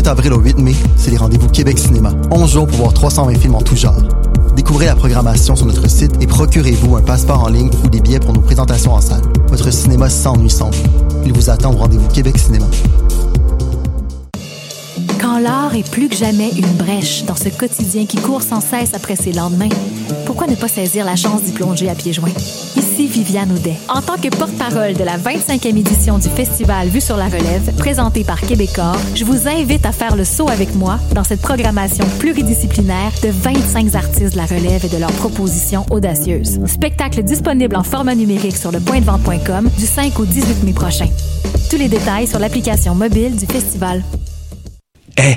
28 avril au 8 mai, c'est les rendez-vous Québec Cinéma. 11 jours pour voir 320 films en tout genre. Découvrez la programmation sur notre site et procurez-vous un passeport en ligne ou des billets pour nos présentations en salle. Votre cinéma s'ennuie sans vous. Il vous attend au rendez-vous Québec Cinéma. Quand l'art est plus que jamais une brèche dans ce quotidien qui court sans cesse après ses lendemains, pourquoi ne pas saisir la chance d'y plonger à pieds joints? Viviane Audet. En tant que porte-parole de la 25e édition du festival Vue sur la relève, présenté par Québecor, je vous invite à faire le saut avec moi dans cette programmation pluridisciplinaire de 25 artistes de la relève et de leurs propositions audacieuses. Spectacle disponible en format numérique sur le du 5 au 18 mai prochain. Tous les détails sur l'application mobile du festival. Eh,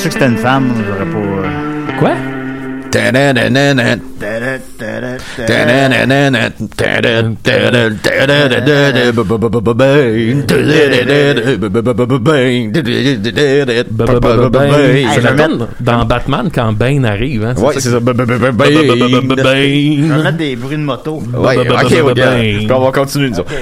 Su que c'était une femme, j'aurais pas. euh, Quoi? Dans Batman quand Bane arrive. Hein, Ouais, c'est ça. Bane. mettre des bruits de moto. Ouais, ok, ok. Puis on va continuer, nous autres.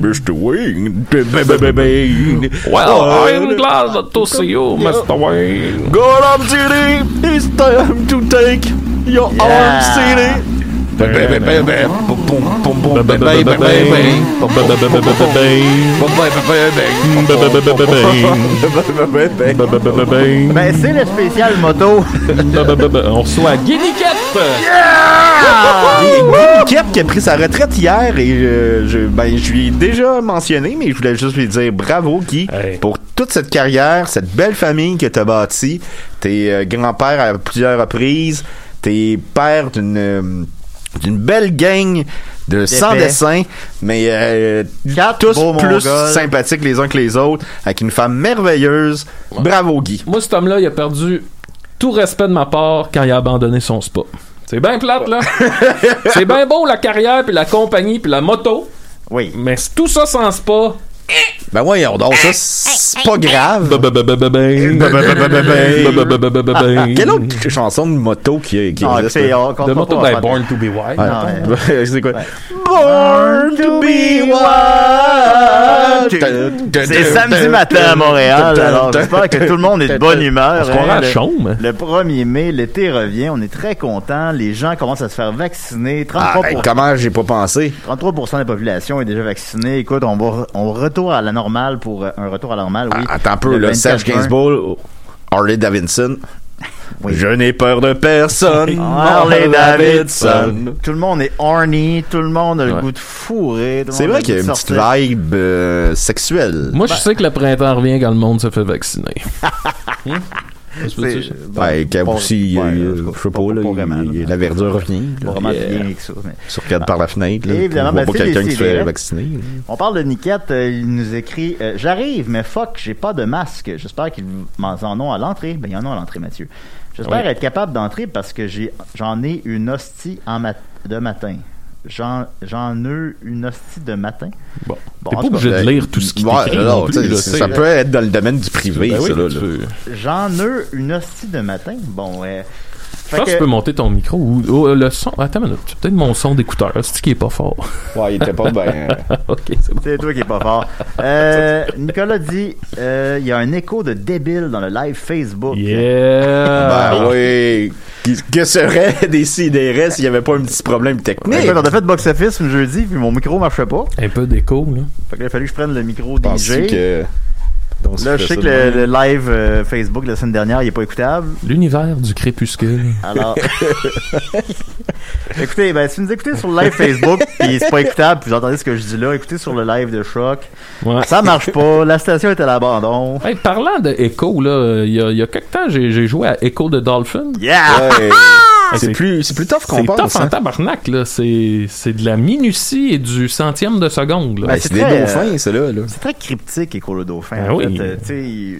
Mr. Wayne. Well, I'm glad to see you, Mr. Wayne. Go up, City. It's time to take your Yeah. arm, bé. Ben, c'est le spécial moto. On reçoit Niquette. Kep qui a pris sa retraite hier et euh, je, ben, je lui ai déjà mentionné, mais je voulais juste lui dire bravo Guy Hey. pour toute cette carrière, cette belle famille que tu as bâtie. T'es euh, grand-père à plusieurs reprises, t'es père d'une euh, d'une belle gang de sans dessin, mais euh, tous beaux plus Mongols. sympathiques les uns que les autres, avec une femme merveilleuse. Bravo Guy. Moi, cet homme-là, il a perdu tout respect de ma part quand il a abandonné son spa. C'est bien plate, là. c'est bien beau, la carrière, puis la compagnie, puis la moto. Oui. Mais tout ça sans spa. Ben ouais, on dort ça, c'est pas grave. Quelle autre chanson de moto qui, qui existe? De moto, ben, Born to be Wild. C'est quoi? Born to be wild. C'est samedi matin à Montréal, alors j'espère que tout le monde est de bonne humeur. Hein. Le- Chaume. Le 1er mai, l'été revient, on est très contents. Les gens commencent à se faire vacciner. Ah, 33, ben, comment j'ai pas pensé? 33% de la population est déjà vaccinée. Écoute, on va on retourne à la normale pour euh, un retour à la normale, oui. Ah, attends un peu, Le 24 Serge. Gainsbourg, Harley Davidson. Oui. Je n'ai peur de personne. Harley Davidson. Tout le monde est horny, tout le monde a le Ouais. goût de fourrer. C'est vrai qu'il y a une petite vibe euh, sexuelle. Moi, je sais que le printemps revient quand le monde se fait vacciner. Hmm? A pas- aussi, je sais pas, là, la verdure revient. Vraiment bien avec ça. Tu regardes par la fenêtre, là, évidemment, ben, pas quelqu'un qui se fait vacciner. On parle de Niquette, euh, il nous écrit euh, J'arrive, mais fuck, j'ai pas de masque. J'espère qu'ils m'en en ont à l'entrée. Ben, il y en a à l'entrée, Mathieu. J'espère être capable d'entrer parce que j'ai j'en ai une hostie en de matin. J'en ai une hostie de matin. Bon. Bon, T'es pas obligé de lire tout ce qui Ouais, non, plus, là, ça peut être dans le domaine du privé, Ben oui, J'en ai une hostie de matin. Bon, euh, Je pense que tu peux monter ton micro ou ou le son. Attends une minute. C'est peut-être mon son d'écouteur. C'est qui est pas fort? Ouais, il était pas bien. ok, c'est bon. C'est toi qui est pas fort. Euh, Nicolas dit euh, il y a un écho de débile dans le live Facebook. Yeah! Ben oui. Que serait des s'il n'y avait pas un petit problème technique? Écoute, on a fait box-office le jeudi, puis mon micro marchait pas. Un peu d'écho, là. Fait que là, il a fallu que je prenne le micro DJ. que... Donc, Là, je sais que le, le live euh, Facebook de la semaine dernière, il est pas écoutable. L'univers du crépuscule. Alors, écoutez, ben, si vous nous écoutez sur le live Facebook, puis c'est pas écoutable, puis vous entendez ce que je dis là, écoutez sur le live de Choc. Ouais. Ça marche pas, la station est à l'abandon. Hey, parlant de Echo, là, il y a, il y a quelque temps, j'ai j'ai joué à Echo de Dolphin. Yeah! Ouais. Hey, c'est plus, c'est plus tough qu'on C'est tough en hein. tabarnak, là. C'est c'est de la minutie et du centième de seconde, là. Ben, c'est des très, dauphins, c'est là, là. C'est très cryptique, Écho le Dauphin. Ben oui. Euh,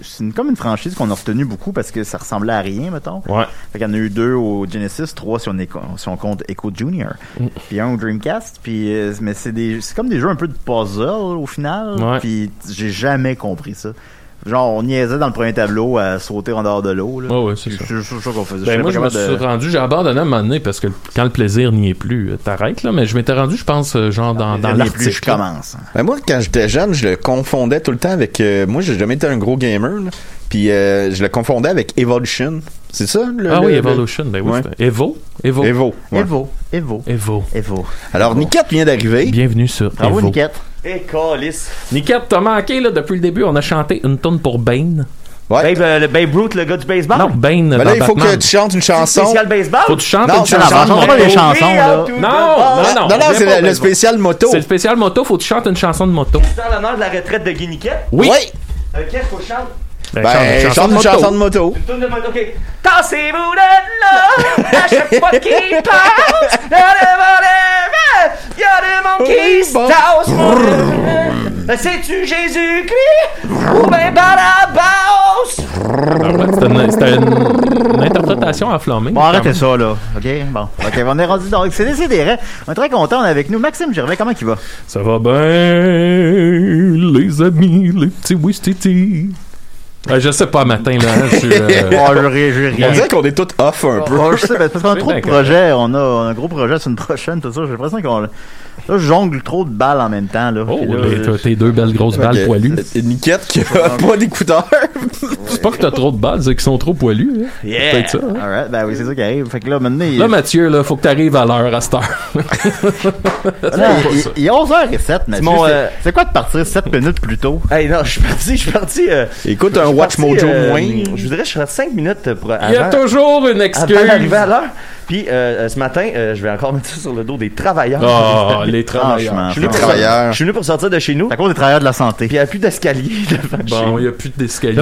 c'est une- comme une franchise qu'on a retenue beaucoup parce que ça ressemblait à rien, mettons. Ouais. Fait qu'il y en a eu deux au Genesis, trois si on, est, si on compte Echo Junior, Mm. puis un au Dreamcast. Puis, euh, mais c'est des, c'est comme des jeux un peu de puzzle au final. Ouais. Puis j'ai jamais compris ça. Genre, on niaisait dans le premier tableau à sauter en dehors de l'eau. là. Ouais, ouais, c'est ça. C'est juste ça qu'on faisait. Ben, moi, je me suis rendu, j'ai abandonné à un moment donné parce que quand le plaisir n'y est plus, euh, t'arrêtes, là, mais je m'étais rendu, je pense, euh, genre dans, dans plus, je commence. Ben moi, quand j'étais jeune, je le confondais tout le temps avec... euh, moi, j'ai jamais été un gros gamer, là. Puis euh, je le confondais avec Evolution. C'est ça? Le, Ah le- oui, le- Evolution, ben oui. Ouais. Evo? Evo? Evo. ouais. Evo, Evo, Evo. Evo. Alors, Niket vient d'arriver. Bienvenue sur Bravo, Evo. Niquette. Et calice. Niket, t'as manqué, là, depuis le début, on a chanté une tonne pour Bane. Ouais. Babe, euh, le Babe Ruth, le gars du baseball? Non, Bane Ben là, il faut Batman. que tu chantes une chanson. Spécial baseball? Faut que tu chantes Non, une chanson. chanson, de pas les chansons, là. Non, non, Non, non, c'est le, le spécial moto. C'est le spécial moto, faut que tu chantes une chanson de moto. C'est en l'honneur de la retraite de Guiniquette. Oui. Ouais. Euh, Qu'est-ce qu'il faut que je chante? Ben, Ben, chante une chanson de moto. Une tourne de mode, ok. Tassez-vous de là, à chaque fois qu'il passe. Y'a des volets, y'a des monde qui se tasse. Euh, C'est-tu Jésus-Christ ou ben Barabas? Ah ouais, C'était une, c'était une- interprétation enflammée. Bon, arrêtez ça, là. OK? Bon. OK, on est rendu donc. C'est décidé. On est très content. On est avec nous. Maxime Gervais, comment il va? Ça va bien, les amis, les petits Wistiti. Euh, je sais pas, matin, là. hein, je suis, euh, Oh, je ris, je ris. On dirait qu'on est tous off un peu. Oh, je sais, parce qu'on a trop de projets. On a, on a un gros projet la semaine prochaine, tout ça. J'ai l'impression qu'on. Là, je jongle trop de balles en même temps, là. Oh, là, je- tes deux belles grosses balles poilues. Et Niket qui a pas d'écouteurs. C'est pas que t'as trop de balles, c'est qu'ils sont trop poilus. hein. Yeah! C'est peut-être ça. hein. Alright, ben oui, c'est ça qui arrive. Fait que là, maintenant, il, Là, Mathieu, là, faut que t'arrives à l'heure à cette heure. là, il- il est 11h07, Mathieu. C'est- euh, C'est quoi de partir 7 minutes plus tôt? Hey, non, je suis parti, je suis parti. euh, Écoute, un je Watch parti, Mojo euh, moins. Je voudrais, je suis parti 5 minutes pour Il y a toujours une excuse. avant d'arriver à l'heure. Puis euh, euh, ce matin, euh, je vais encore mettre ça sur le dos des travailleurs. Oh, les travailleurs. Je suis venu pour je suis venu pour sortir de chez nous. À cause des travailleurs de la santé. Puis il n'y a plus d'escalier devant chez Bon, il y a plus d'escalier.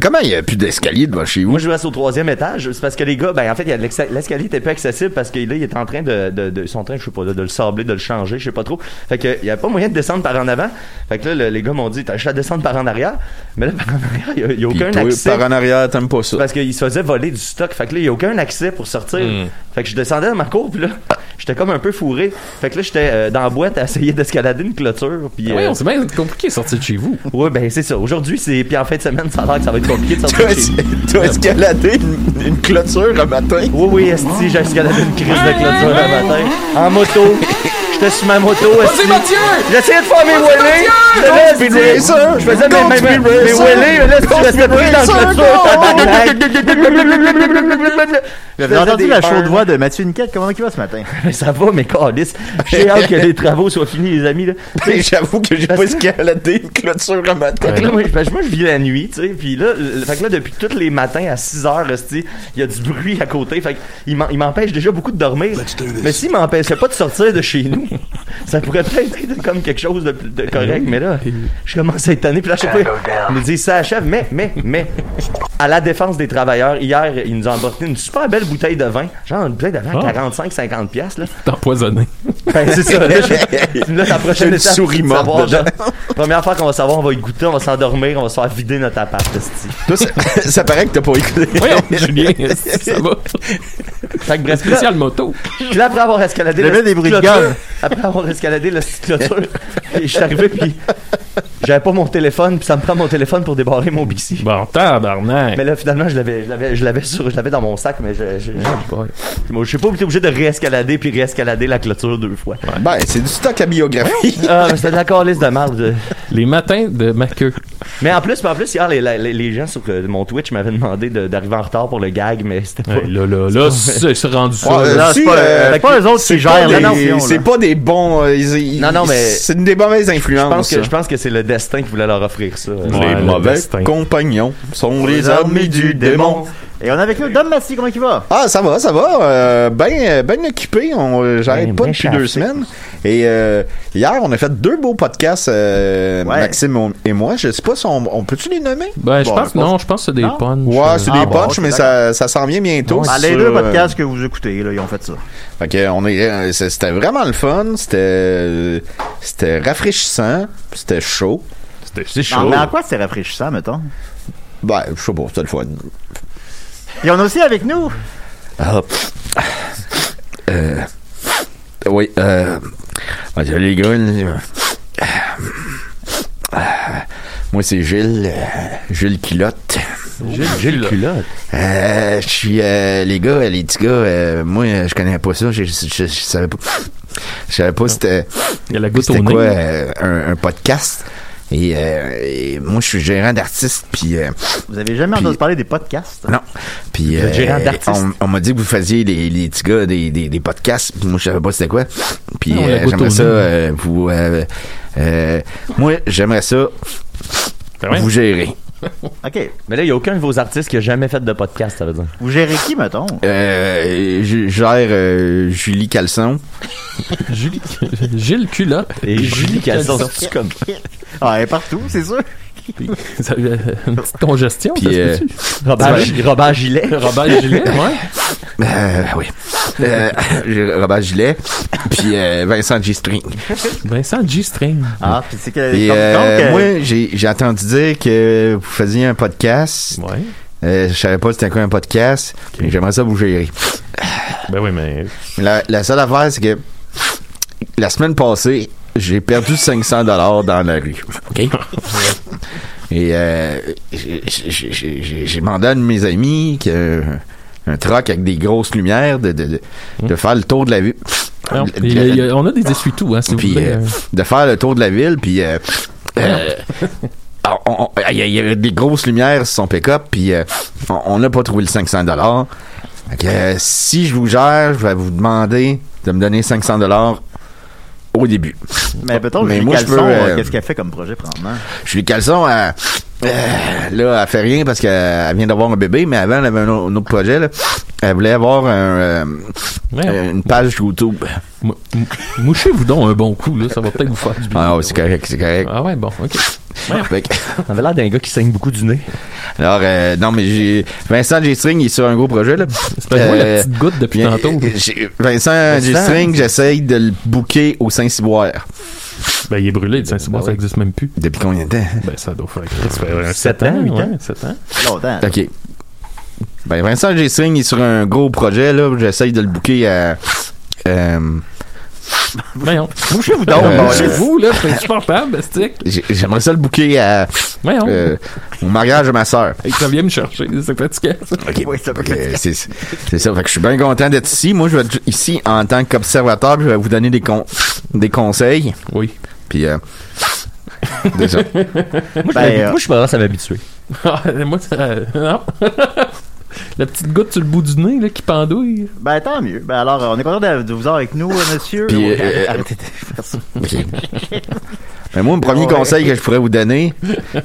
Comment il y a- plus d'escalier devant chez vous? Moi, je reste au troisième étage. C'est parce que les gars, ben, en fait, l'escalier était peu accessible parce que là, il est en train de, de, de- ils sont en train, je sais pas, de, de le sabler, de le changer, je sais pas trop. Fait que, il y a pas moyen de descendre par en avant. Fait que là, le- les gars m'ont dit, t'as juste à descendre par en arrière. Mais là, par en arrière, il y a, y a aucun toi, accès. par en arrière, t'aimes pas ça. Parce qu'il se faisait voler du stock. Fait que là, il n'y a aucun accès pour sortir. Hmm. Fait que je descendais dans ma cour, puis là, j'étais comme un peu fourré. Fait que là, j'étais euh, dans la boîte à essayer d'escalader une clôture. Puis, Oui, euh, c'est bien compliqué de sortir de chez vous. ouais, ben c'est ça. Aujourd'hui, c'est. Puis en fin de semaine, ça a l'air que ça va être compliqué de Tu sortir as, de chez nous. tu as escaladé une, une clôture un matin. Oui, oui, esti, j'ai escaladé une crise de clôture un matin. En moto. J'étais sur ma moto. Vas-y, Mathieu! J'essayais de faire mes wheelies. Je faisais! Je mes, wheelies, mais là, je restais pris dans le clôture, Vous entendu des la burns. chaude voix de Mathieu Niquette? Comment il va ce matin? Mais ça va, mais calice. J'ai hâte que les travaux soient finis, les amis, là. J'avoue que j'ai pas escaladé une clôture un matin. Fait que là, moi, je- moi, je vis la nuit, tu sais. Puis là, le- fait que là, depuis tous les matins à 6 heures, il y a du bruit à côté. Fait il m'empêche déjà beaucoup de dormir. Mais s'il m'empêchait pas de sortir de chez nous, ça pourrait peut-être être comme quelque chose de, de correct. Mais là, je commence à être tanné. Puis là, chaque fois, il nous dit ça achève. Mais, mais, mais, à la défense des travailleurs, hier, ils nous ont apporté une super belle bouteille de vin. Genre une bouteille de vin à Ah. 45-50$, piastres, là. T'es empoisonné. Ben, c'est ça. Là, je- là, la prochaine Une étape, souris savoir, genre, Première fois qu'on va savoir, on va y goûter, on va s'endormir, on va se faire vider notre appart. Toi, ça, ça paraît que t'as pas écouté. Voyons, Julien, ça va? Fait que bref, là, Spécial moto. puis là, après avoir escaladé J'avais la des bruits de gomme. Après avoir escaladé la petite clôture, et je suis arrivé, puis j'avais pas mon téléphone, puis ça me prend mon téléphone pour débarrer mon Bixi. Bon, tabarnak. Mais là, finalement, je l'avais, je l'avais, je l'avais sur, je l'avais dans mon sac, mais je, je, moi, je suis pas obligé de réescalader puis réescalader la clôture deux fois. Ben, c'est du stock à biographie. Ah, mais c'était de la calice de merde. Les matins de ma queue. Mais en plus, en plus, hier, les, les, les gens sur euh, mon Twitch m'avaient demandé de- d'arriver en retard pour le gag, mais c'était pas. Ouais, là, là, là, c'est c'est rendu ça. Ouais, là. Là, c'est pas, euh, c'est pas eux autres c'est qui gèrent. C'est pas des bons. euh, ils- ils- Non, non, mais- C'est une des mauvaises Je influences. pense que, je pense que c'est le destin qui voulait leur offrir ça. Ouais, les le mauvais destin. compagnons sont les amis du démon. Et on est avec nous Dom Massy, comment il va? Ah, ça va, ça va. Euh, ben, ben occupé. On, euh, j'arrête Ben, pas ben depuis deux semaines. Et euh, hier, on a fait deux beaux podcasts, euh, Ouais. Maxime et moi. Je sais pas si on, on peut-tu les nommer? Ben, je Bon, pense je pense- non, je pense que c'est des Non? punchs. Ouais, c'est Ah, des bon, punchs, mais ça, ça s'en vient bientôt. Ah, les deux euh, podcasts que vous écoutez, là, ils ont fait ça. Fait que on est, euh, c'est- c'était vraiment le fun. C'était, c'était rafraîchissant. C'était chaud. C'est Non, mais en quoi c'est rafraîchissant, mettons? Ben, je sais pas, c'était le fun. Et on a aussi avec nous. Ah, euh, oui, euh, salut les gars. moi, c'est Gilles, euh, Gilles Culotte. Gilles Culotte. Euh, je suis, euh, les gars, les petits gars, euh, moi, je connais pas ça. Je, je, je, je savais pas. Je savais pas c'était, Il y a la goutte au c'était nez. quoi euh, un, un podcast. Et, euh, et moi, je suis gérant d'artiste, puis euh, Vous avez jamais Puis- entendu parler des podcasts? non. Puis Vous êtes euh, gérant d'artiste. on, on m'a dit que vous faisiez les, les petits gars des, des, des podcasts. Puis moi, je savais pas c'était quoi. Puis euh, j'aimerais ça euh, vous. euh, euh, moi, j'aimerais ça vous gérer. OK. Mais là, il n'y a aucun de vos artistes qui a jamais fait de podcast, ça veut dire. Vous gérez qui, mettons? Euh, je gère euh, Julie Caleçon. Julie- Gilles Culotte. Et Julie Caleçon, Caleçon. c'est comme? Ah, elle est partout, c'est sûr. Ça- euh, Une petite congestion, Puis, ça se euh? Robert, Robert Gilet. Robert Gilet, ouais. Euh, oui. Euh, Robert Gilet. Puis euh, Vincent G. String. Vincent G-String. Ah, puis c'est que. Et euh, donc, euh, moi, j'ai entendu dire que vous faisiez un podcast. Ouais. Euh, je savais pas c'était quoi un podcast. mais J'aimerais ça vous gérer. Ben oui, mais. La, la seule affaire, c'est que la semaine passée, j'ai perdu 500 dollars dans la rue. OK? Et euh, j'ai- demandé à un de mes amis qui a un truck avec des grosses lumières de, de, de, de faire le tour de la ville. Non, il y a- il y a- on a des essuie-tout, hein, vous Puis euh, de faire le tour de la ville, puis euh, euh, il y, y avait des grosses lumières sur son pick-up, puis on- on n'a pas trouvé le 500 dollars. si je vous gère, je vais vous demander de me donner 500 dollars au début. Mais mais Julie moi, je Caleçon, veux, euh, euh, qu'est-ce qu'elle fait comme projet, présentement? Julie Caleçon, elle, euh, là, elle fait rien parce qu'elle vient d'avoir un bébé, mais avant, elle avait un, au- un autre projet. Là. Elle voulait avoir un, euh, Ouais. une page YouTube. Mou- mou- Mouchez-vous donc un bon coup, là. Ça va peut-être vous faire du bien. Ah, ouais, c'est correct, c'est correct. Ah ouais, bon, ok. Que- Ça avait l'air d'un gars qui saigne beaucoup du nez. Alors, euh, non, mais j'ai Vincent G. String, il est sur un gros projet, là. C'est pas moi la Euh, petite goutte depuis tantôt. euh, Vincent G. Vincent. String, j'essaye de le booker au Saint-Cyboire. Ben, il est brûlé, le Saint-Cyboire, Ben ça oui. existe même plus. Depuis combien de temps? Ben, ça doit faire, ça fait un Sept 7 ans, ans, huit ouais, ans. 7 ans. Longtemps. OK. Ben, Vincent G. String, il est sur un gros projet, là. J'essaye de le booker à... Euh, Voyons. Mouchez-vous donc, Euh, bon, Chez là. c'est insupportable, bestique. j'ai- J'aimerais ça le booker à, Voyons. euh, au mariage de ma sœur. Et que ça vient me chercher, c'est fatigant, ça. Oui, être- c'est c'est ça. Fait que je suis bien content d'être ici. Moi, je vais être ici en tant qu'observateur. Je vais vous donner des, con des conseils. Oui. Puis, euh. Moi, je Ben, m'habi- euh, moi, je suis pas grave à m'habituer. Ah, moi, ça, non. La petite goutte sur le bout du nez, là, qui pendouille. Ben, tant mieux. Ben, alors, on est content de, de vous avoir avec nous, euh, monsieur. Puis, Ouais, euh, Arrêtez de faire ça. Mais moi, le premier Ouais. conseil que je pourrais vous donner,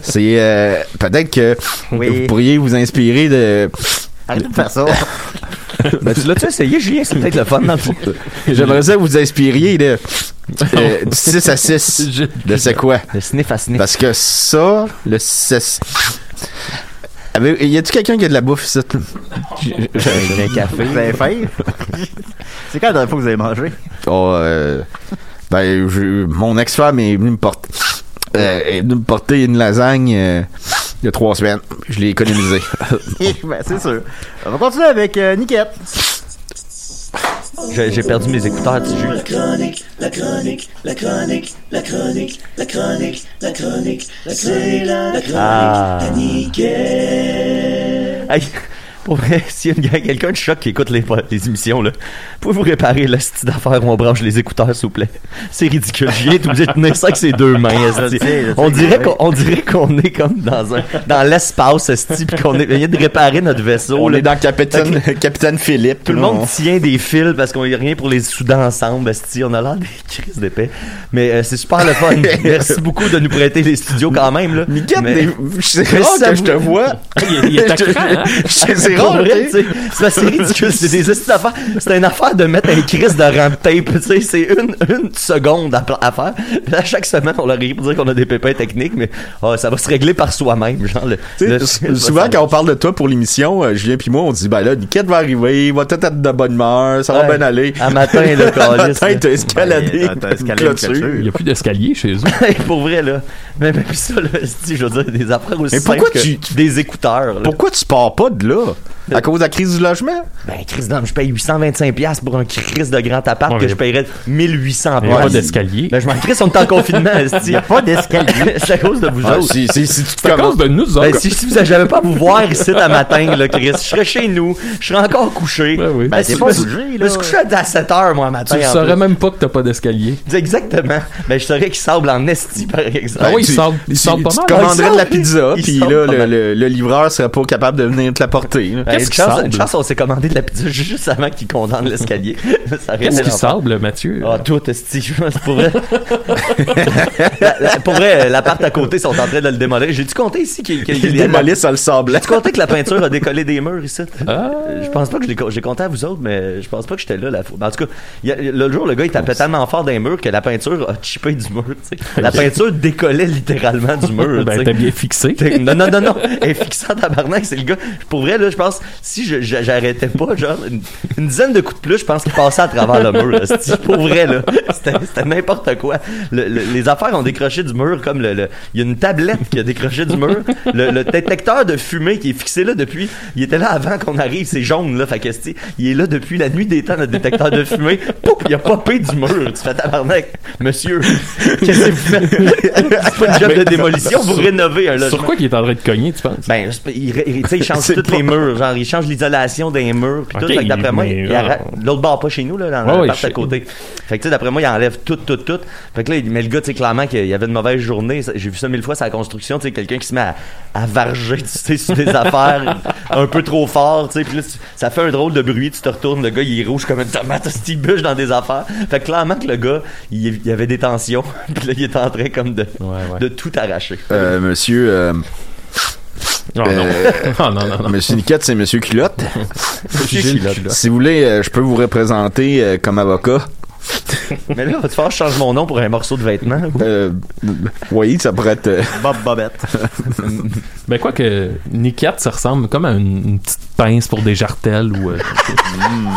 c'est euh, peut-être que Oui. vous pourriez vous inspirer de. Arrêtez de faire ça. Ben, tu l'as-tu essayé, Julien? C'est peut-être le fun dans le fond. J'aimerais ça que vous inspiriez de euh, du 6 à 6 Je- de c'est quoi? Le sniff à sniff. Parce que ça, le 6. Y a-tu quelqu'un qui a de la bouffe ici? J'ai un café. Vous avez faim? C'est quand la dernière fois que vous avez mangé? Oh, euh, ben, je- mon ex-femme est venue me porter. euh, est venue me porter une lasagne euh, il y a trois semaines. Je l'ai économisée. ben, c'est sûr. On va continuer avec euh, Niquette. J'ai perdu mes écouteurs, tu joues. Ah. Hey, pour vrai, s'il y a quelqu'un de choc qui écoute les, les émissions, là, pouvez-vous réparer la petite affaire où on branche les écouteurs, s'il vous plaît? C'est ridicule. J'ai été obligé de tenir ça avec ses deux mains. On dirait qu'on on dirait qu'on est comme dans un dans l'espace, esti, puis qu'on est vient de réparer notre vaisseau. On là. est dans Capitaine, Capitaine Philippe. Tout le monde on- tient des fils parce qu'on y a rien pour les souder ensemble, esti. On a l'air des crises d'épais. Mais euh, c'est super le fun. Merci beaucoup de nous prêter les studios quand même, là. Mais- Mais que je te vois. Il, il est à? C'est tu sais. ridicule, c'est des esti d'affaires. C'est une affaire de mettre un crise de ramp tape, tu sais, c'est une, une seconde à, à faire. Puis à chaque semaine, on leur écrit pour dire qu'on a des pépins techniques, mais ah, ça va se régler par soi-même, genre le, le- souvent, quand on parle de toi pour l'émission, euh, Julien puis moi, on dit, ben là, Niquette va arriver, il va tout être de bonne humeur, ça va bien aller. À matin, le À calice, matin, là. t'as escaladé. Ben. Il n'y a plus d'escalier chez eux. Pour vrai, là. Mais, mais puis ça, là, je veux dire, des affaires aussi Mais pourquoi simples que tu- des écouteurs, là. Pourquoi tu pars pas de là? À cause de la crise du logement? Ben, Chris, non, je paye 825$ piastres pour un Chris de grand appart Ouais, que je payerais 1800$. Il n'y a pas d'escalier. Ben, je m'en crisse, on est en confinement, esti. Il n'y a pas d'escalier. C'est à cause de vous Ah, autres. si, si, si tu te C'est à cause de nous Ben, autres. si, si vous j'avais pas à vous voir ici à matin, là, Chris, je serais chez nous, je serais encore couché. Ben oui. Ben, t'es je pas me suis- bougé, Je là. me suis couché à 7 heures, moi, matin. Tu ne saurais plus. même pas que t'as pas d'escalier. Exactement. Ben, je saurais qu'il sable en esti, par exemple. Ah oui, il tu- sable- il tu- sable pas tu mal. Ah, il commanderais de la pizza, puis là, le livreur serait pas capable de venir te la porter. Ben, Qu'est-ce une qui chance, sable? une chance, on s'est commandé de la pizza juste avant qu'il condamne l'escalier. Qu'est-ce qui sable, Mathieu? Ah, tout, esti, je pense, pour vrai. Pour vrai, l'appart à côté sont en train de le démolir. J'ai-tu compté ici qu'il qu'il- ça le sable. J'ai-tu compté que la peinture a décollé des murs ici? Ah. Je pense pas que je l'ai co- j'ai compté à vous autres, mais je pense pas que j'étais là la. En tout cas, le jour, le gars, il tapait tellement fort les murs que la peinture a chippé du mur. La peinture décollait littéralement du mur, Ben, t'as bien fixé. Non, non, non, non. Elle est fixée en tabarnak, c'est le gars. Pour vrai, là, je pense, si j'arrêtais pas, genre, une, une dizaine de coups de plus, je pense qu'il passait à travers le mur, esti. Pour vrai, là. C'était n'importe quoi. Le- le- les affaires ont décroché du mur comme le, il y a une tablette qui a décroché du mur. Le, le détecteur de fumée qui est fixé là depuis, il était là avant qu'on arrive, c'est jaune, là. Fait que, il est là depuis la nuit des temps, notre détecteur de fumée. Pouf, il a popé du mur. Tu fais tabarnak. Monsieur, qu'est-ce que vous faites? C'est pas une job de démolition, vous rénovez un logement. Sur quoi qu'il est en train de cogner, tu penses? Ben, il, il, tu sais, il change tous les murs. Genre, il change l'isolation des murs. Puis tout. Ok, Fait que d'après moi, l'autre bord pas chez nous, là, dans Ouais, le à côté. Fait que, tu sais, d'après moi, il enlève tout, tout, tout. Fait que là, il- mais le gars, tu sais, clairement, qu'il y avait une mauvaise journée. J'ai vu ça mille fois, c'est la construction, tu sais, quelqu'un qui se met à, à varger, tu sais, sur des affaires un peu trop fort, tu sais. Puis là, ça fait un drôle de bruit, tu te retournes, le gars, il est rouge comme une tomate, il bûche dans des affaires. Fait que clairement que le gars, il, il avait des tensions. Puis là, il est en train comme de, ouais. de tout arracher. Euh, monsieur, euh, Oh non. euh, Oh non, non, non. monsieur Niquette, c'est monsieur Culotte. Gilles Culotte. Si vous voulez, euh, je peux vous représenter euh, comme avocat. Mais là, va-tu faire que je change mon nom pour un morceau de vêtement? Euh, oui, ça pourrait être. Bob Bobette. Ben, quoi que Niquette, ça ressemble comme à une, une petite pince pour des jartelles ou. euh,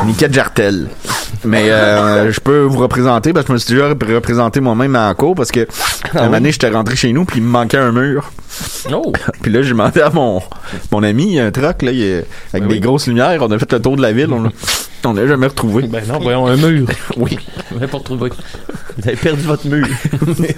Niquette Jartel. Mais euh, je peux vous représenter parce que je me suis déjà rep- représenté moi-même en cours parce que Ah un année j'étais rentré chez nous puis il me manquait un mur. Oh! Puis là j'ai demandé à mon mon ami, il y a un truck là, il est- avec Ben des oui. grosses lumières, on a fait le tour de la ville, on l'a on l'a jamais retrouvé. Ben non, voyons, un mur. Oui. On pas retrouvé. Vous avez perdu votre mur.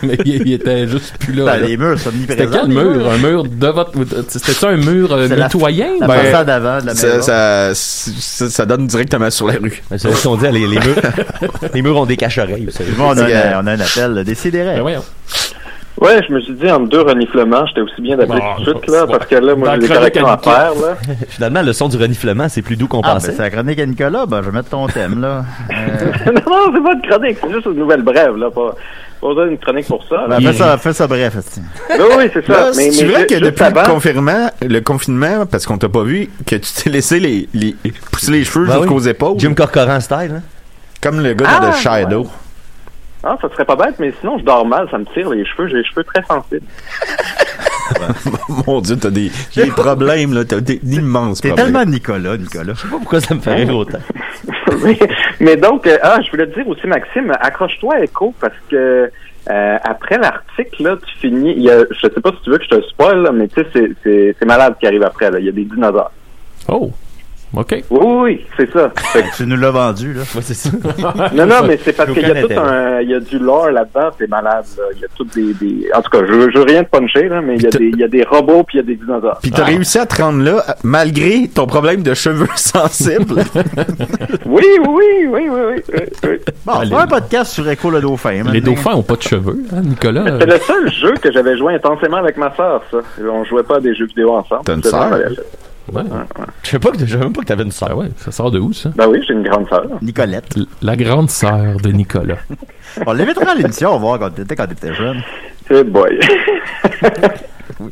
Mais il, il était juste plus là. Ben, là. les murs sont C'était quel mur? Un mur de votre. C'était ça un mur euh, la- mitoyen? La Ben, façade avant de la Ça, maison. ça, ça, ça donne directement sur la rue. C'est ce qu'on dit, les, les murs. les murs ont des cache-oreilles, on, a C'est, un, on a un appel. Décidérez. Ben voyons. Ouais, je me suis dit, entre deux reniflements, j'étais aussi bien d'appeler Bon, tout de suite, là, parce que là, moi, Dans j'ai des corrections à faire, là. Finalement, le son du reniflement, c'est plus doux qu'on Ah, ben, pensait. c'est la chronique à Nicolas. Ben, je vais mettre ton thème, là. Euh, non, non, c'est pas une chronique, c'est juste une nouvelle brève, là, pas, pas besoin d'une chronique pour ça, ben, fais ça, fais ça bref, esti. Oui, c'est ça. Là, mais, c'est mais vrai que depuis le confinement, le confinement, parce qu'on t'a pas vu, que tu t'es laissé les, les pousser les cheveux Ben jusqu'aux oui. épaules, Jim Corcoran style, hein? comme le gars dans Ah, The Shadow. Ah, ça serait pas bête, mais sinon, je dors mal, ça me tire les cheveux, j'ai les cheveux très sensibles. Mon Dieu, t'as des, des problèmes là, t'as des immenses T'es problèmes. tellement Nicolas, Nicolas. Je sais pas pourquoi ça me fait rire autant. mais, mais donc, euh, ah, je voulais te dire aussi, Maxime, accroche-toi à Echo, parce que euh, après l'article, là, tu finis, il y a, je sais pas si tu veux que je te spoil, là, mais tu sais, c'est- malade qui arrive après, là. Il y a des dinosaures. Oh! OK. Oui, oui, c'est ça. Fait que- Tu nous l'as vendu, là. Ouais, c'est ça. non, non, mais c'est parce qu'il y a tout un, il y a du lore là-dedans, c'est malade, là. Il y a tout des, des, en tout cas, je, je veux rien de puncher, là, mais il y a Puis des, il y a des robots puis il y a des dinosaures. Puis t'as réussi à te rendre là euh, malgré ton problème de cheveux sensibles. Oui, oui, oui, oui, oui, oui. Bon, Ah, c'est les- pas un podcast sur Echo le dauphin. Les maintenant. dauphins ont pas de cheveux, hein, Nicolas? C'est le seul jeu que j'avais joué intensément avec ma sœur, ça. On jouait pas à des jeux vidéo ensemble. T'as une C'est sœur? Ouais. Je sais pas que, je même pas que t'avais une sœur. Ben ouais, ça sort de où, ça? Ben oui, j'ai une grande sœur. Nicolette. L- La grande sœur de Nicolas. On l'invitera à l'émission, on va voir quand t'étais quand t'étais jeune. C'est boy. bon,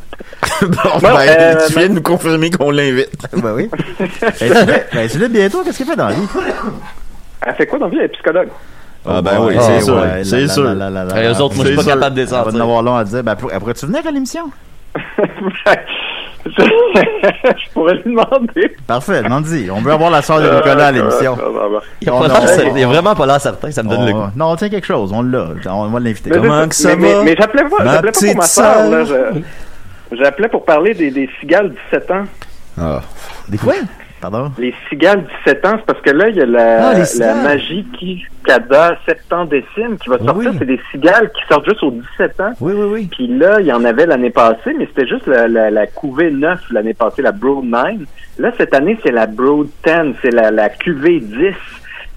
Bon, ben, euh, tu viens de nous confirmer qu'on l'invite. ben oui. ben, tu l'as- ben, tu l'as bientôt, qu'est-ce qu'il fait dans la vie? Elle fait quoi dans la vie? Elle est psychologue. Ah ben oui, Ouais, c'est ouais, sûr, c'est sûr. eux autres, moi, je suis pas capable de Ça va descendre. en avoir long à dire. Ben, pour- pourrais-tu venir à l'émission? je pourrais lui demander. Parfait, demande-y. On veut avoir la sœur de Nicolas à l'émission. Ah, ah, Il a vraiment pas l'air certain, ça me donne le On- goût. non, on tient quelque chose, on l'a. On va l'inviter. Mais Comment que ça mais, va? Mais, mais j'appelais pas, Ma j'appelais pas pour ma soeur, là. J'appelais pour parler des, des cigales 17 ans. Ah. Des quoi? Pardon? Les cigales 17 ans, c'est parce que là, il y a la, Ah, la magie qui Cada septandécime qui va sortir. oui. C'est des cigales qui sortent juste aux 17 ans. Oui, oui, oui. Puis là, il y en avait l'année passée, mais c'était juste la, la, la cuvée 9 l'année passée, la Brood 9. Là, cette année, c'est la Brood 10, c'est la, la cuvée 10.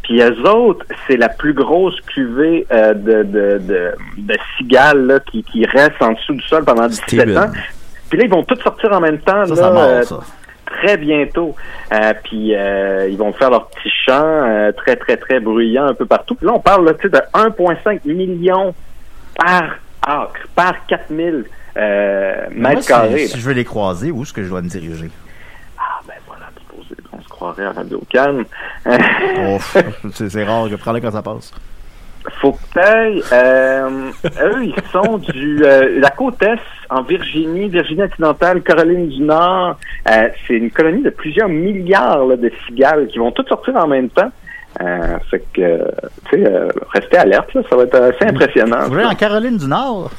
Puis eux autres, c'est la plus grosse cuvée euh, de, de, de, de cigales là, qui, qui reste en dessous du sol pendant 17 Steven. ans. Puis là, ils vont tous sortir en même temps. Ça, là, ça euh, ça. Très bientôt. Euh, puis euh, ils vont faire leur petit chant euh, très, très, très bruyant un peu partout. Puis là, on parle là, de 1,5 million par acre, par 4000 euh, Moi, mètres si- carrés. Si, je veux les croiser, où est-ce que je dois me diriger? Ah, ben voilà, on se croirait à Radio. Oh, c'est c'est rare, je prends là quand ça passe. Faut que t'ailles, euh, eux, ils sont du euh, la côte est en Virginie, Virginie occidentale, Caroline du Nord. Euh, c'est une colonie de plusieurs milliards là, de cigales qui vont toutes sortir en même temps. Euh, fait que, tu sais, euh, restez alerte, là, ça va être assez impressionnant. Vous voulez en Caroline du Nord?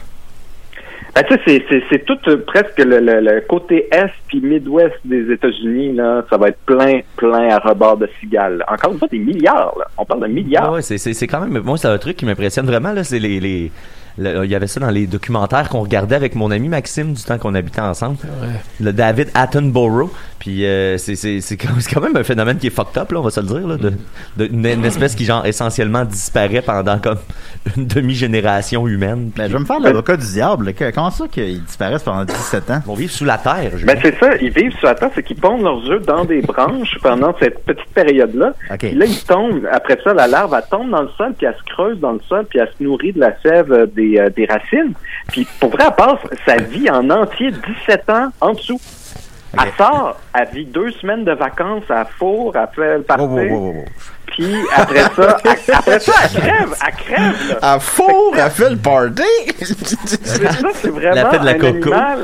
Ben, tu sais, c'est, c'est, tout euh, presque le, le, le côté est puis midwest des États-Unis, là. Ça va être plein, plein à rebord de cigales. Encore une fois, des milliards, là. On parle de milliards. Ah ouais, c'est, c'est, c'est quand même. Moi, c'est un truc qui m'impressionne vraiment. Là, c'est les, les, le- il y avait ça dans les documentaires qu'on regardait avec mon ami Maxime du temps qu'on habitait ensemble. Le David Attenborough. Puis euh, c'est, c'est, c'est, quand, même un phénomène qui est fucked up, là, on va se le dire. Là, de, de- une, une espèce qui, genre, essentiellement disparaît pendant comme une demi-génération humaine. Ben, je vais me faire l'avocat du diable. Que- Comment ça qu'ils disparaissent pendant 17 ans? Ils vont vivre sous la terre. je Ben, c'est ça. Ils vivent sur la terre, c'est qu'ils pondent leurs œufs dans des branches pendant cette petite période-là. Puis là, ils tombent. Après ça, la larve, elle tombe dans le sol, puis elle se creuse dans le sol, puis elle se nourrit de la sève euh, des, euh, des racines. Puis pour vrai, elle passe sa vie en entier 17 ans en dessous. Elle sort, elle vit deux semaines de vacances à Four, elle fait le party. Puis après ça, elle- après ça, elle crève, elle crève. là. À four, elle fait le party! Mais ça, c'est vraiment La de la un coco. animal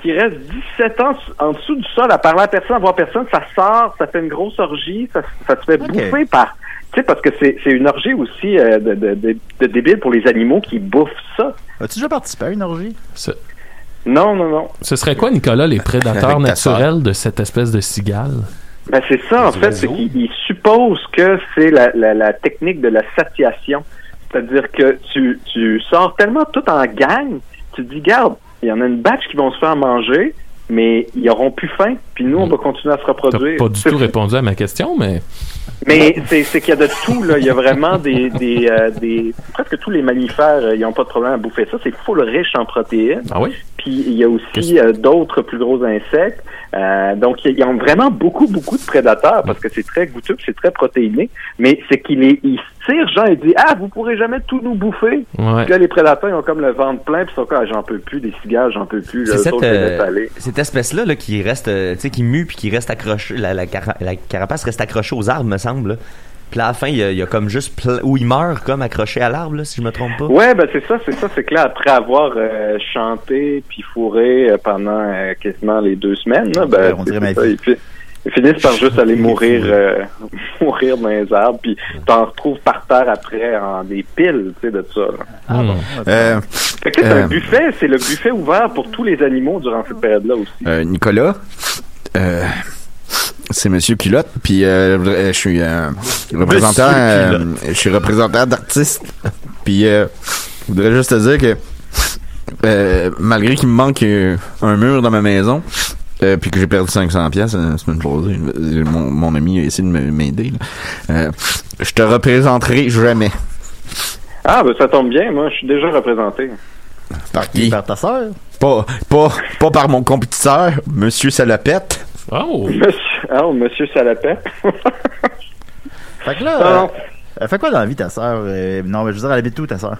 qui reste 17 ans en dessous du sol à parler à personne, à voir personne. Ça sort, ça fait une grosse orgie, ça, ça se fait bouffer par... Tu sais, parce que c'est c'est une orgie aussi euh, de, de, de, de débile pour les animaux qui bouffent ça. As-tu déjà participé à une orgie? Non, non, non. ce serait quoi, Nicolas, les prédateurs naturels de cette espèce de cigale? Ben, c'est ça, en fait, c'est qu'ils ils supposent que c'est la, la, la technique de la satiation. C'est-à-dire que tu, tu sors tellement tout en gang, tu te dis, garde, il y en a une batch qui vont se faire manger, mais ils auront plus faim, puis nous, on va continuer à se T'as reproduire. pas du tout répondu à ma question, mais Mais c'est c'est qu'il y a de tout, là. Il y a vraiment des... des, euh, des presque tous les mammifères, euh, ils n'ont pas de problème à bouffer ça. C'est full riche en protéines. ah oui? Puis il y a aussi euh, d'autres plus gros insectes. Donc il y a vraiment beaucoup, beaucoup de prédateurs parce que c'est très goûteux, c'est très protéiné. Mais c'est qu'il est, il se tire, Jean, il dit Ah, vous pourrez jamais tout nous bouffer. Ouais. Puis là, les prédateurs, ils ont comme le ventre plein, puis ils sont comme Ah, j'en peux plus, des cigares, j'en peux plus. Là, cette, autres, euh, cette espèce-là là, qui reste, euh, tu sais, qui mue puis qui reste accrochée, la, la, cara- la carapace reste accrochée aux arbres, me semble. là. Puis là, à la fin, il y a, il y a comme juste, où il meurt comme accroché à l'arbre, si je me trompe pas. Ouais, ben c'est ça, c'est ça, c'est que là, après avoir euh, chanté puis fourré euh, pendant euh, quasiment les deux semaines, là, ben, On dirait ma ça, vie. fi- ils finissent par juste aller mourir euh, mourir dans les arbres, puis t'en retrouves par terre après en des piles, tu sais, de ça. là. Hmm. Euh, Fait que c'est Euh. un buffet, c'est le buffet ouvert pour tous les animaux durant cette période-là aussi. euh, Nicolas, euh, c'est Monsieur Culotte, puis euh, je suis euh, représentant, euh, je suis représentant d'artiste, puis euh, je voudrais juste te dire que euh, malgré qu'il me manque euh, un mur dans ma maison, euh, puis que j'ai perdu 500 pièces la semaine passée, euh, mon, mon ami a essayé de m'aider. là. Euh, je te représenterai jamais. Ah, ben ça tombe bien, moi, je suis déjà représenté. Par qui? Par ta sœur? Pas, pas, pas par mon compétiteur, Monsieur Salopette. Oh! Monsieur, oh, monsieur Salapet. Fait que là, non. elle fait quoi dans la vie, ta sœur? Euh, non, mais je veux dire, elle habite où, ta sœur?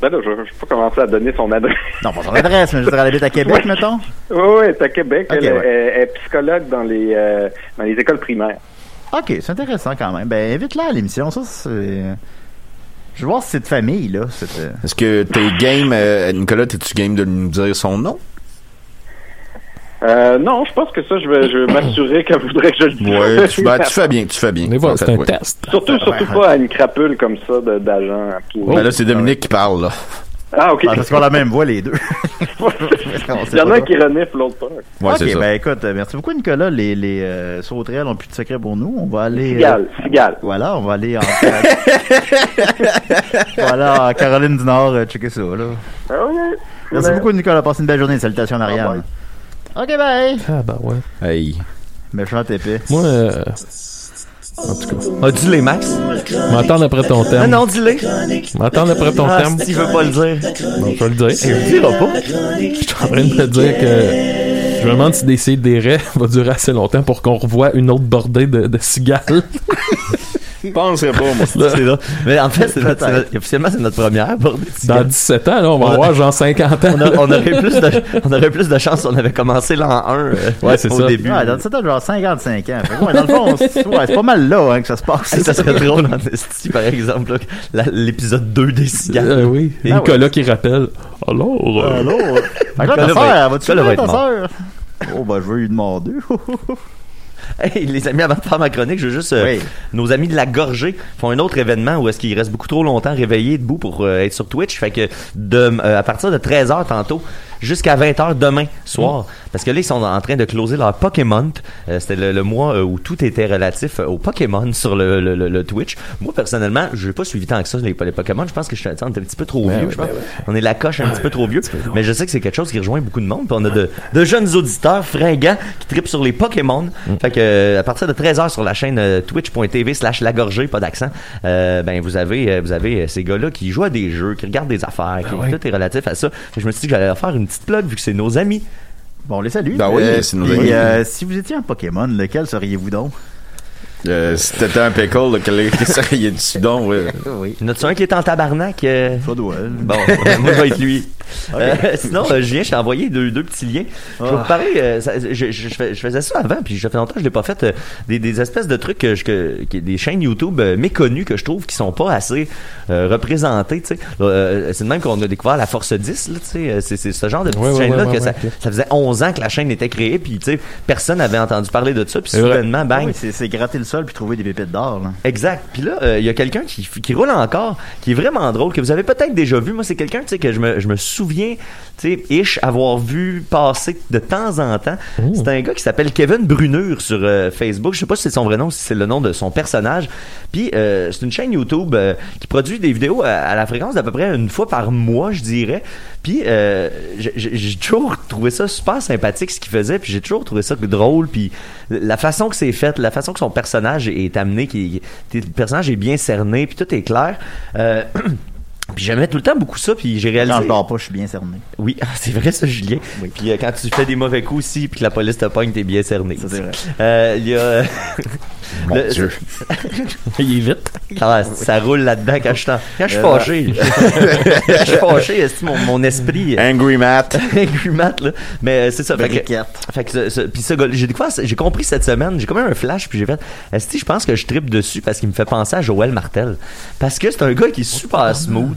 Ben là, je, je vais pas commencer à donner son adresse. Non, pas son adresse, mais je veux dire, elle habite à Québec, mettons? Oui, oui, elle est à Québec. Elle, est- ouais. elle- elle est psychologue dans les, euh, dans les écoles primaires. Ok, c'est intéressant quand même. Ben, invite-la à l'émission, ça, c'est... Je veux voir si c'est de famille, là. euh, Est-ce que t'es game, euh, Nicolas, t'es-tu game de nous dire son nom? Euh, non, je pense que ça, je vais, je vais m'assurer qu'elle voudrait que je le dise. Ouais, tu, ben, tu fais bien, tu fais bien. C'est un ouais. test. Surtout, surtout pas à une crapule comme ça d'agent. qui- Ben là, c'est Dominique qui parle, là. Ah, ok. ah, parce qu'on a la même voix, les deux. Il y en a un qui renifle, l'autre pas. Ouais, c'est ok, ça. ben écoute, euh, merci beaucoup Nicolas. Les, les euh, sauterelles ont plus de secrets pour nous. On va aller. euh, Cigale, cigale. voilà, on va aller en. voilà, en Caroline du Nord, euh, checker ça, là. Ah. Merci Ouais. beaucoup Nicolas. Passe une belle journée. Salutations en arrière. bye. Ok, bye. Ah, bah ouais. Hey. Méchant épée. Moi, euh, en tout cas, Ah, dis-les, Max? m'attendre après ton Ah thème. non, dis-les. M'attendre après ton Ah, thème. si tu veux pas le dire. Bon, je vais le dire. Il le dira pas. Je suis en train de me dire que je me demande si d'essayer des raies va durer assez longtemps pour qu'on revoie une autre bordée de, de cigales. Je penserais pas, moi. C'est là. Mais en fait, c'est notre, c'est notre- officiellement, c'est notre première bordée de Dans cigales. 17 ans, là, on va Ouais. avoir genre 50 ans. On, a- on aurait plus de, on aurait plus de chance si on avait commencé l'an 1 euh, Ouais, c'est au ça. début. Ouais, dans cette âge, genre 55 ans. Fait que, ouais, dans le fond, c'est ouais, c'est pas mal là hein, que ça se passe. Hey, ça serait drôle en esti, par exemple, là, la- l'épisode 2 des cigales. Euh, oui. Et Ah Nicolas qui rappelle. Alors, euh, Allô? Fait que là, Nicolas ta va sœur, elle va-tu Nicolas va ta être mort. sœur? Oh, ben, je vais lui demander. Hey, les amis, avant de faire ma chronique, je veux juste. euh, Oui. Nos amis de la Gorgée font un autre événement où est-ce qu'ils restent beaucoup trop longtemps réveillés debout pour euh, être sur Twitch. Fait que de, euh, à partir de 13h tantôt jusqu'à 20h demain soir. Parce que là, ils sont en train de closer leur Pokémon. Euh, C'était le, le mois euh, où tout était relatif euh, au Pokémon sur le, le, le- Twitch. Moi, personnellement, je n'ai pas suivi tant que ça les, les Pokémon. Je pense que je suis un petit peu trop Ben vieux. je pense. On est la coche un petit peu trop vieux. Mais je sais que c'est quelque chose qui rejoint beaucoup de monde. Puis on a de, de jeunes auditeurs fringants qui tripent sur les Pokémon. Fait que à partir de 13h sur la chaîne twitch.tv slash lagorgé, pas d'accent, euh, ben vous avez vous avez ces gars-là qui jouent à des jeux, qui regardent des affaires, qui, tout est relatif à ça. Fait que je me suis dit que j'allais leur faire une petite plug vu que c'est nos amis. Bon, on les salue. Ben oui, Euh, c'est nos amis. euh, si vous étiez un Pokémon, lequel seriez-vous donc? Euh, si t'étais un pickle, là, qu'est-ce qu'il y a donc, ouais. Oui. Y en a-tu un qui est en tabarnak? euh? Bon, moi je vais être lui. Euh, sinon, euh, Julien, je t'ai envoyé deux, deux petits liens. Je vais vous parler. euh, ça- je, je- je fais- je faisais ça avant, puis ça fait longtemps que je l'ai pas fait. euh, des, des espèces de trucs que, je- que, que- des chaînes YouTube euh, méconnues que je trouve qui sont pas assez euh, représentées. Tu sais, Euh, c'est de même qu'on a découvert la Force 10. Là, tu sais, euh, c'est, c'est ce genre de petite Ouais, ouais, chaîne là ouais, que ouais, ça, ouais, ok. ça faisait 11 ans que la chaîne était créée, puis tu sais, personne n'avait entendu parler de ça, puis soudainement, bang, Ah Oui, c'est c'est gratter le sol puis trouver des pépites d'or. là. Exact. Puis là, euh, il y a quelqu'un qui, qui roule encore, qui est vraiment drôle, que vous avez peut-être déjà vu. Moi, c'est quelqu'un, tu sais, que je me, je me souviens, tu sais, ish, avoir vu passer de temps en temps. C'est un gars qui s'appelle Kevin Brunure sur euh, Facebook. Je sais pas si c'est son vrai nom, si c'est le nom de son personnage. Puis euh, c'est une chaîne YouTube euh, qui produit des vidéos à, à la fréquence d'à peu près une fois par mois, je dirais. Puis euh, j'ai- toujours trouvé ça super sympathique ce qu'il faisait, puis j'ai toujours trouvé ça drôle, puis la façon que c'est fait, la façon que son personnage est amené, qui le personnage est bien cerné, puis tout est clair. Euh, Puis j'aimais tout le temps beaucoup ça, puis j'ai réalisé. Quand je dors pas, je suis bien cerné. Oui, ah, c'est vrai ça, Julien. Puis euh, quand tu fais des mauvais coups aussi, puis que la police te pogne, t'es bien cerné. Ça, c'est vrai. Euh, Il y a. Mon Le- Dieu. il est vite. Ah, ça roule là-dedans quand je quand je suis Euh, fâché. Quand je suis fâché, est-ce que mon, mon esprit. euh, Angry Matt. Angry Matt, là. Mais euh, c'est ça. Fait que, fait que ce- puis gars, j'ai découvert, j'ai compris cette semaine, j'ai comme un flash, puis j'ai fait, est-ce que je pense que je tripe dessus parce qu'il me fait penser à Joël Martel? Parce que c'est un gars qui est super smooth.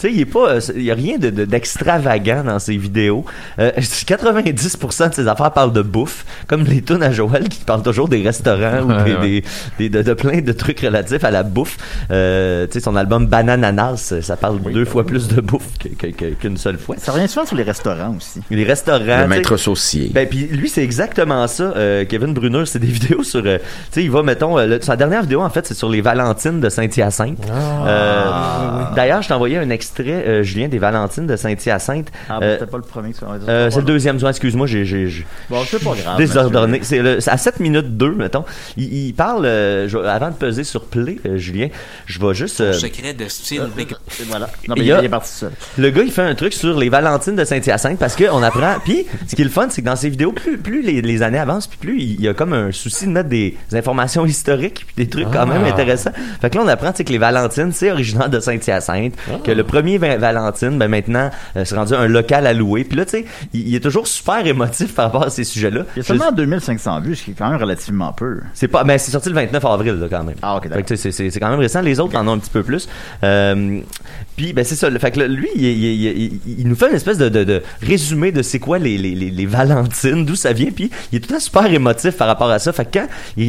sais, il est pas, euh, il y a rien de, de- d'extravagant dans ses vidéos. Euh, 90% de ses affaires parlent de bouffe, comme les tunes à Joël qui parlent toujours des restaurants ou des, ouais. des, des- de, de plein de trucs relatifs à la bouffe. Euh, tu sais, son album Banananas, ça parle deux fois plus de bouffe que- que- que- qu'une seule fois. Ça revient souvent sur les restaurants aussi. Les restaurants. Le maître saucier. Ben, puis lui, c'est exactement ça, euh, Kevin Brunner. C'est des vidéos sur. euh, tu sais, il va, mettons. euh, le- sa dernière vidéo, en fait, c'est sur les Valentines de Saint-Hyacinthe. Euh, D'ailleurs, je t'ai envoyé un extrait, euh, Julien, des Valentines de Saint-Hyacinthe. Ah, Euh, c'était pas le premier que tu m'as dit. euh, c'est le deuxième, excuse-moi, j'ai. Bon, c'est pas grave. Désordonné. C'est le- à 7 minutes 2, mettons. Il, il parle, euh, je- avant de peser sur play, euh, Julien, je vais juste. euh, Secret de style voilà. Non, Il mais a- il est parti seul. le gars, il fait un truc sur les Valentines de Saint-Hyacinthe parce qu'on apprend. Puis, ce qui est le fun, c'est que dans ses vidéos, plus, plus les, les années avancent, puis plus il y a comme un souci de mettre des informations historiques puis des trucs quand même intéressants. Fait que là, on apprend que les Valentines, c'est originaire de Saint-Hyacinthe, que le premier Va- Valentine, ben maintenant, euh, c'est rendu un local à louer. Puis là, tu sais, il, il est toujours super émotif par rapport à ces sujets-là. Il y a seulement 2500 vues, ce qui est quand même relativement peu. c'est pas, mais c'est sorti le 29 avril là, quand même. Ah, ok, d'accord. c'est, c'est, c'est quand même récent. Les autres en ont un petit peu plus. Euh, puis ben c'est ça. le- Fait que là, lui, il, nous fait une espèce de, de, de résumé de c'est quoi les, les, les, les Valentines, d'où ça vient. Puis il est tout le temps super émotif par rapport à ça. Fait que quand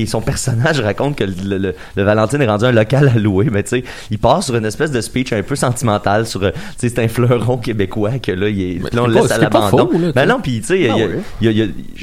son personnage raconte que le, le, le Valentine est rendu un local à louer, mais tu sais, il passe sur une espèce de speech un peu sur, euh, tu sais, c'est un fleuron québécois que là, il est, Mais là, on le laisse pas- à l'abandon. Ben non, puis tu sais, Ah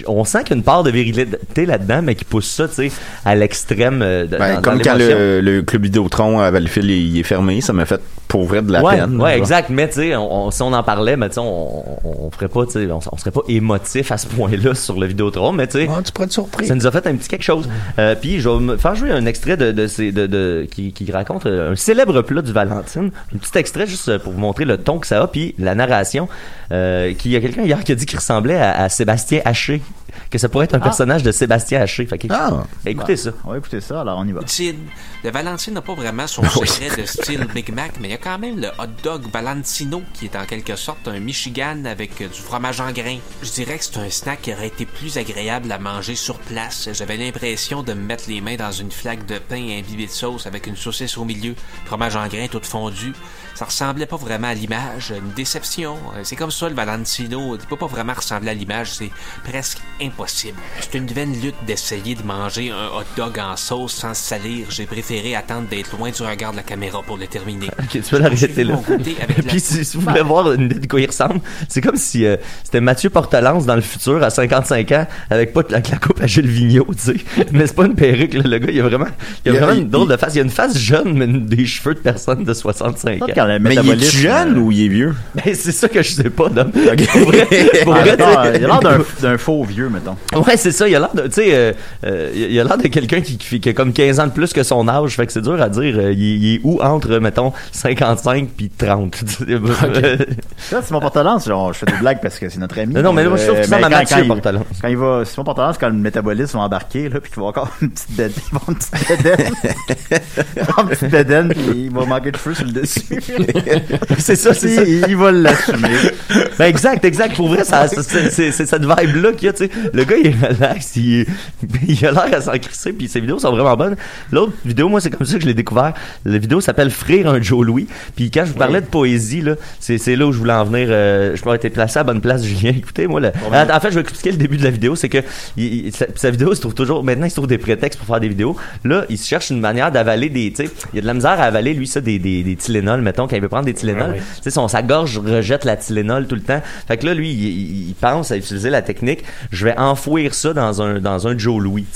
on sent qu'il y a une part de virilité là-dedans, mais qui pousse ça, tu sais, à l'extrême. euh, de- Ben, dans- comme dans quand le, le club Vidéotron à Valleyfield il, il est fermé, ça m'a fait pour vrai de la ouais, peine. ouais, là. exact. Mais tu sais, si on en parlait, mais tu sais, on, on, ferait pas, tu sais, on, on serait pas émotif à ce point-là sur le Vidéotron, mais tu sais. Ah, tu pourrais être surpris. Ça nous a fait un petit quelque chose. Euh, puis je vais me faire jouer un extrait de, de, ces- de, de- qui, qui raconte euh, un célèbre plat du Valentine. Un petit extrait juste euh, pour vous montrer le ton que ça a, puis la narration. Euh, qu'il y a quelqu'un hier qui a dit qu'il ressemblait à, à Sébastien Haché, que ça pourrait être un personnage de Sébastien Haché. Fait que, Ah. écoutez ça. On va écouter ça, alors on y va. Style. Le Valentine n'a pas vraiment son secret de style Big Mac, mais il y a quand même le hot dog Valentino qui est en quelque sorte un Michigan avec euh, du fromage en grains. Je dirais que c'est un snack qui aurait été plus agréable à manger sur place. J'avais l'impression de me mettre les mains dans une flaque de pain imbibée de sauce avec une saucisse au milieu, fromage en grains tout fondu. Ça ressemblait pas vraiment à l'image, une déception. Euh, C'est comme ça le Valentino, il peut pas vraiment ressembler à l'image, c'est presque impossible. C'est une vaine lutte d'essayer de manger un hot dog en sauce sans se salir. J'ai préféré attendre d'être loin du regard de la caméra pour le terminer. Ok, tu peux l'arrêter là. La- Puis si, si vous voulez voir une idée de quoi il ressemble, c'est comme si euh, c'était Mathieu Portalance dans le futur à 55 ans avec pas avec la coupe à Gilles Vigneault, tu sais. Mais c'est pas une perruque, là, le gars, il a vraiment, il a Il vraiment il- une drôle de face. Il a une face jeune, mais une- des cheveux de personne de 65 ans. Quand Mais il est jeune euh, ou il est vieux? Ben, c'est ça que je sais pas, Dom. Pour vrai, pour ah, vrai, non, il a l'air d'un- d'un faux vieux, mettons. Ouais, c'est ça. Il a l'air de, tu sais, euh, euh, il a l'air de quelqu'un qui, a comme 15 ans de plus que son âge. Fait que c'est dur à dire. euh, il, est- il est où entre, mettons, 55 puis 30. Ça, Simon Portalance, genre, je fais des blagues parce que c'est notre ami. Non, non, mais moi, je trouve que quand- Mathieu Portalance. Quand il va, Simon Portalance, quand le métabolisme va embarquer, là, puis qu'il va avoir une petite bédaine, il va une petite bédaine. Une petite bédaine, puis il va manquer de cheveux sur le dessus. c'est ça, c'est ça. Il, il va l'assumer. Ben exact, exact. Pour vrai, ça, c'est, c'est, c'est cette vibe-là qu'il y a, tu sais. Le gars, il est relax, il, il a l'air à s'en crisser, puis ses vidéos sont vraiment bonnes. L'autre vidéo, moi, c'est comme ça que je l'ai découvert. La vidéo s'appelle Frire un Joe Louis. Puis quand je vous parlais de poésie, là, c'est, c'est là où je voulais en venir. euh, je pourrais être placé à la bonne place, Julien. Écoutez, moi, là. En, en fait, je vais expliquer le début de la vidéo. C'est que il- il- sa, sa vidéo, se trouve toujours. Maintenant, il se trouve des prétextes pour faire des vidéos. Là, il se cherche une manière d'avaler des. Tu sais, il y a de la misère à avaler, lui, ça, des, des, des Tylenol, mettons, quand il veut prendre des Tylenol. Tu sais, son, sa gorge rejette la Tylenol tout le temps. Fait que là, lui, il, il- il pense à utiliser la technique. Je vais enfouir ça dans un, dans un Joe Louis.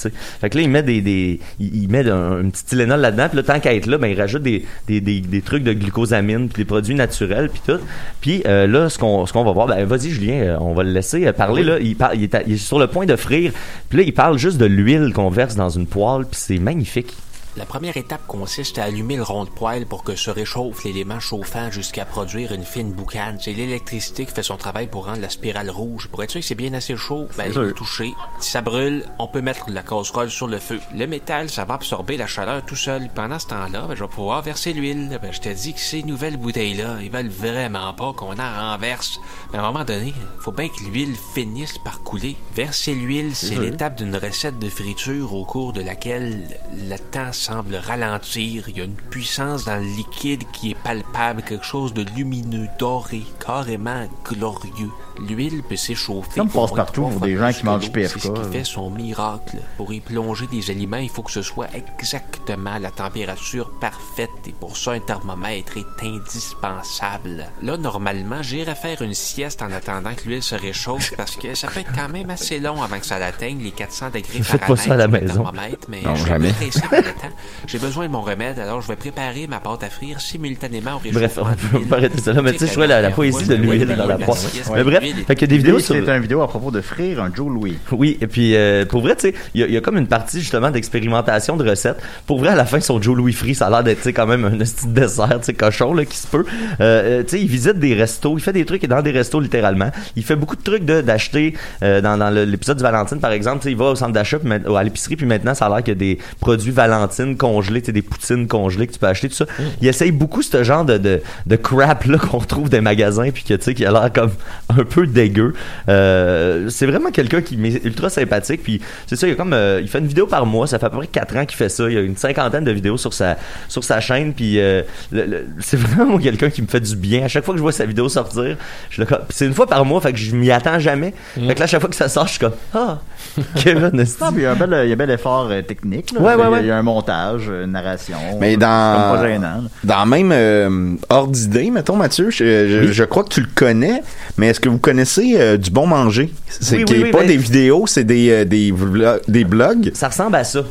Fait que là, il met des, des il, met un, petit Tylenol là-dedans. Puis là, tant qu'à être là, ben, il rajoute des, des, des, des trucs de glucosamine, puis des produits naturels, puis tout. Puis euh, là, ce qu'on, ce qu'on va voir, ben, vas-y, Julien, euh, on va le laisser euh, parler, là. Il, par- il, est il est sur le point de frire. Puis là, il parle juste de l'huile qu'on verse dans une poêle, puis c'est magnifique. La première étape consiste à allumer le rond de poêle pour que se réchauffe l'élément chauffant jusqu'à produire une fine boucane. C'est l'électricité qui fait son travail pour rendre la spirale rouge. Pour être sûr que c'est bien assez chaud, ben, il faut toucher. Si ça brûle, on peut mettre la casserole sur le feu. Le métal, ça va absorber la chaleur tout seul. Pendant ce temps-là, ben, je vais pouvoir verser l'huile. Ben, je te dis que ces nouvelles bouteilles-là, ils veulent vraiment pas qu'on en renverse. Mais à un moment donné, faut bien que l'huile finisse par couler. Verser l'huile, c'est l'étape d'une recette de friture au cours de laquelle le temps semble ralentir. Il y a une puissance dans le liquide qui est palpable, quelque chose de lumineux, doré, carrément glorieux. L'huile peut s'échauffer. Comme pour passe-partout moins pour de des gens qui mangent l'eau. pif, C'est ce qui fait son miracle. Pour y plonger des aliments, il faut que ce soit exactement la température parfaite. Et pour ça, un thermomètre est indispensable. Là, normalement, j'irais faire une sieste en attendant que l'huile se réchauffe parce que ça peut être quand même assez long avant que ça atteigne les 400 degrés Faites pas ça à la maison. thermomètre, mais Non, jamais. J'ai besoin de mon remède, alors je vais préparer ma pâte à frire simultanément au Bref, réchauffement on de peut pas arrêter ça là, mais tu sais, je vois la, la poésie de l'huile dans la poêle. Mais bref, fait que des vidéos sur. C'est une vidéo à propos de frire un Joe Louis. Oui, et puis euh, pour vrai, tu sais, il y, a- y a comme une partie justement d'expérimentation de recettes. Pour vrai, à la fin, son Joe Louis Free, ça a l'air d'être quand même un petit dessert, tu sais, cochon là, qui se peut. Euh, euh, tu sais, il visite des restos, il fait des trucs dans des restos littéralement. Il fait beaucoup de trucs de d'acheter euh, dans, dans l'épisode du Valentine, par exemple, tu sais, il va au centre d'achat, à l'épicerie, puis maintenant, ça a l'air qu'il y a des produits Valentine congelés, des poutines congelées que tu peux acheter, tout ça. Il essaye beaucoup ce genre de, de, de crap là qu'on retrouve des magasins, puis que tu sais, qui a l'air comme un peu dégueu. Euh, c'est vraiment quelqu'un qui m'est ultra sympathique, puis c'est ça, il, y a comme, euh, il fait une vidéo par mois, ça fait à peu près 4 ans qu'il fait ça, il y a une cinquantaine de vidéos sur sa, sur sa chaîne, puis euh, le- le- c'est vraiment quelqu'un qui me fait du bien. À chaque fois que je vois sa vidéo sortir, je comme- c'est une fois par mois, fait que je m'y attends jamais. Fait que là, à chaque fois que ça sort, je suis comme, ah, Kevin, puis il y a un bel, il y a un bel effort euh, technique. Là. Ouais, ouais, Il y a- ouais. Il y a un montage, une narration. Mais C'est dans, comme pas gênant. dans même euh, ordre d'idée, mettons, Mathieu, je, je, je crois que tu le connais, mais est-ce que vous connaissez euh, Du Bon Manger? C'est Oui, qui oui, est oui, pas ben- des vidéos, c'est des, euh, des, vlo- des blogs. Ça ressemble à ça.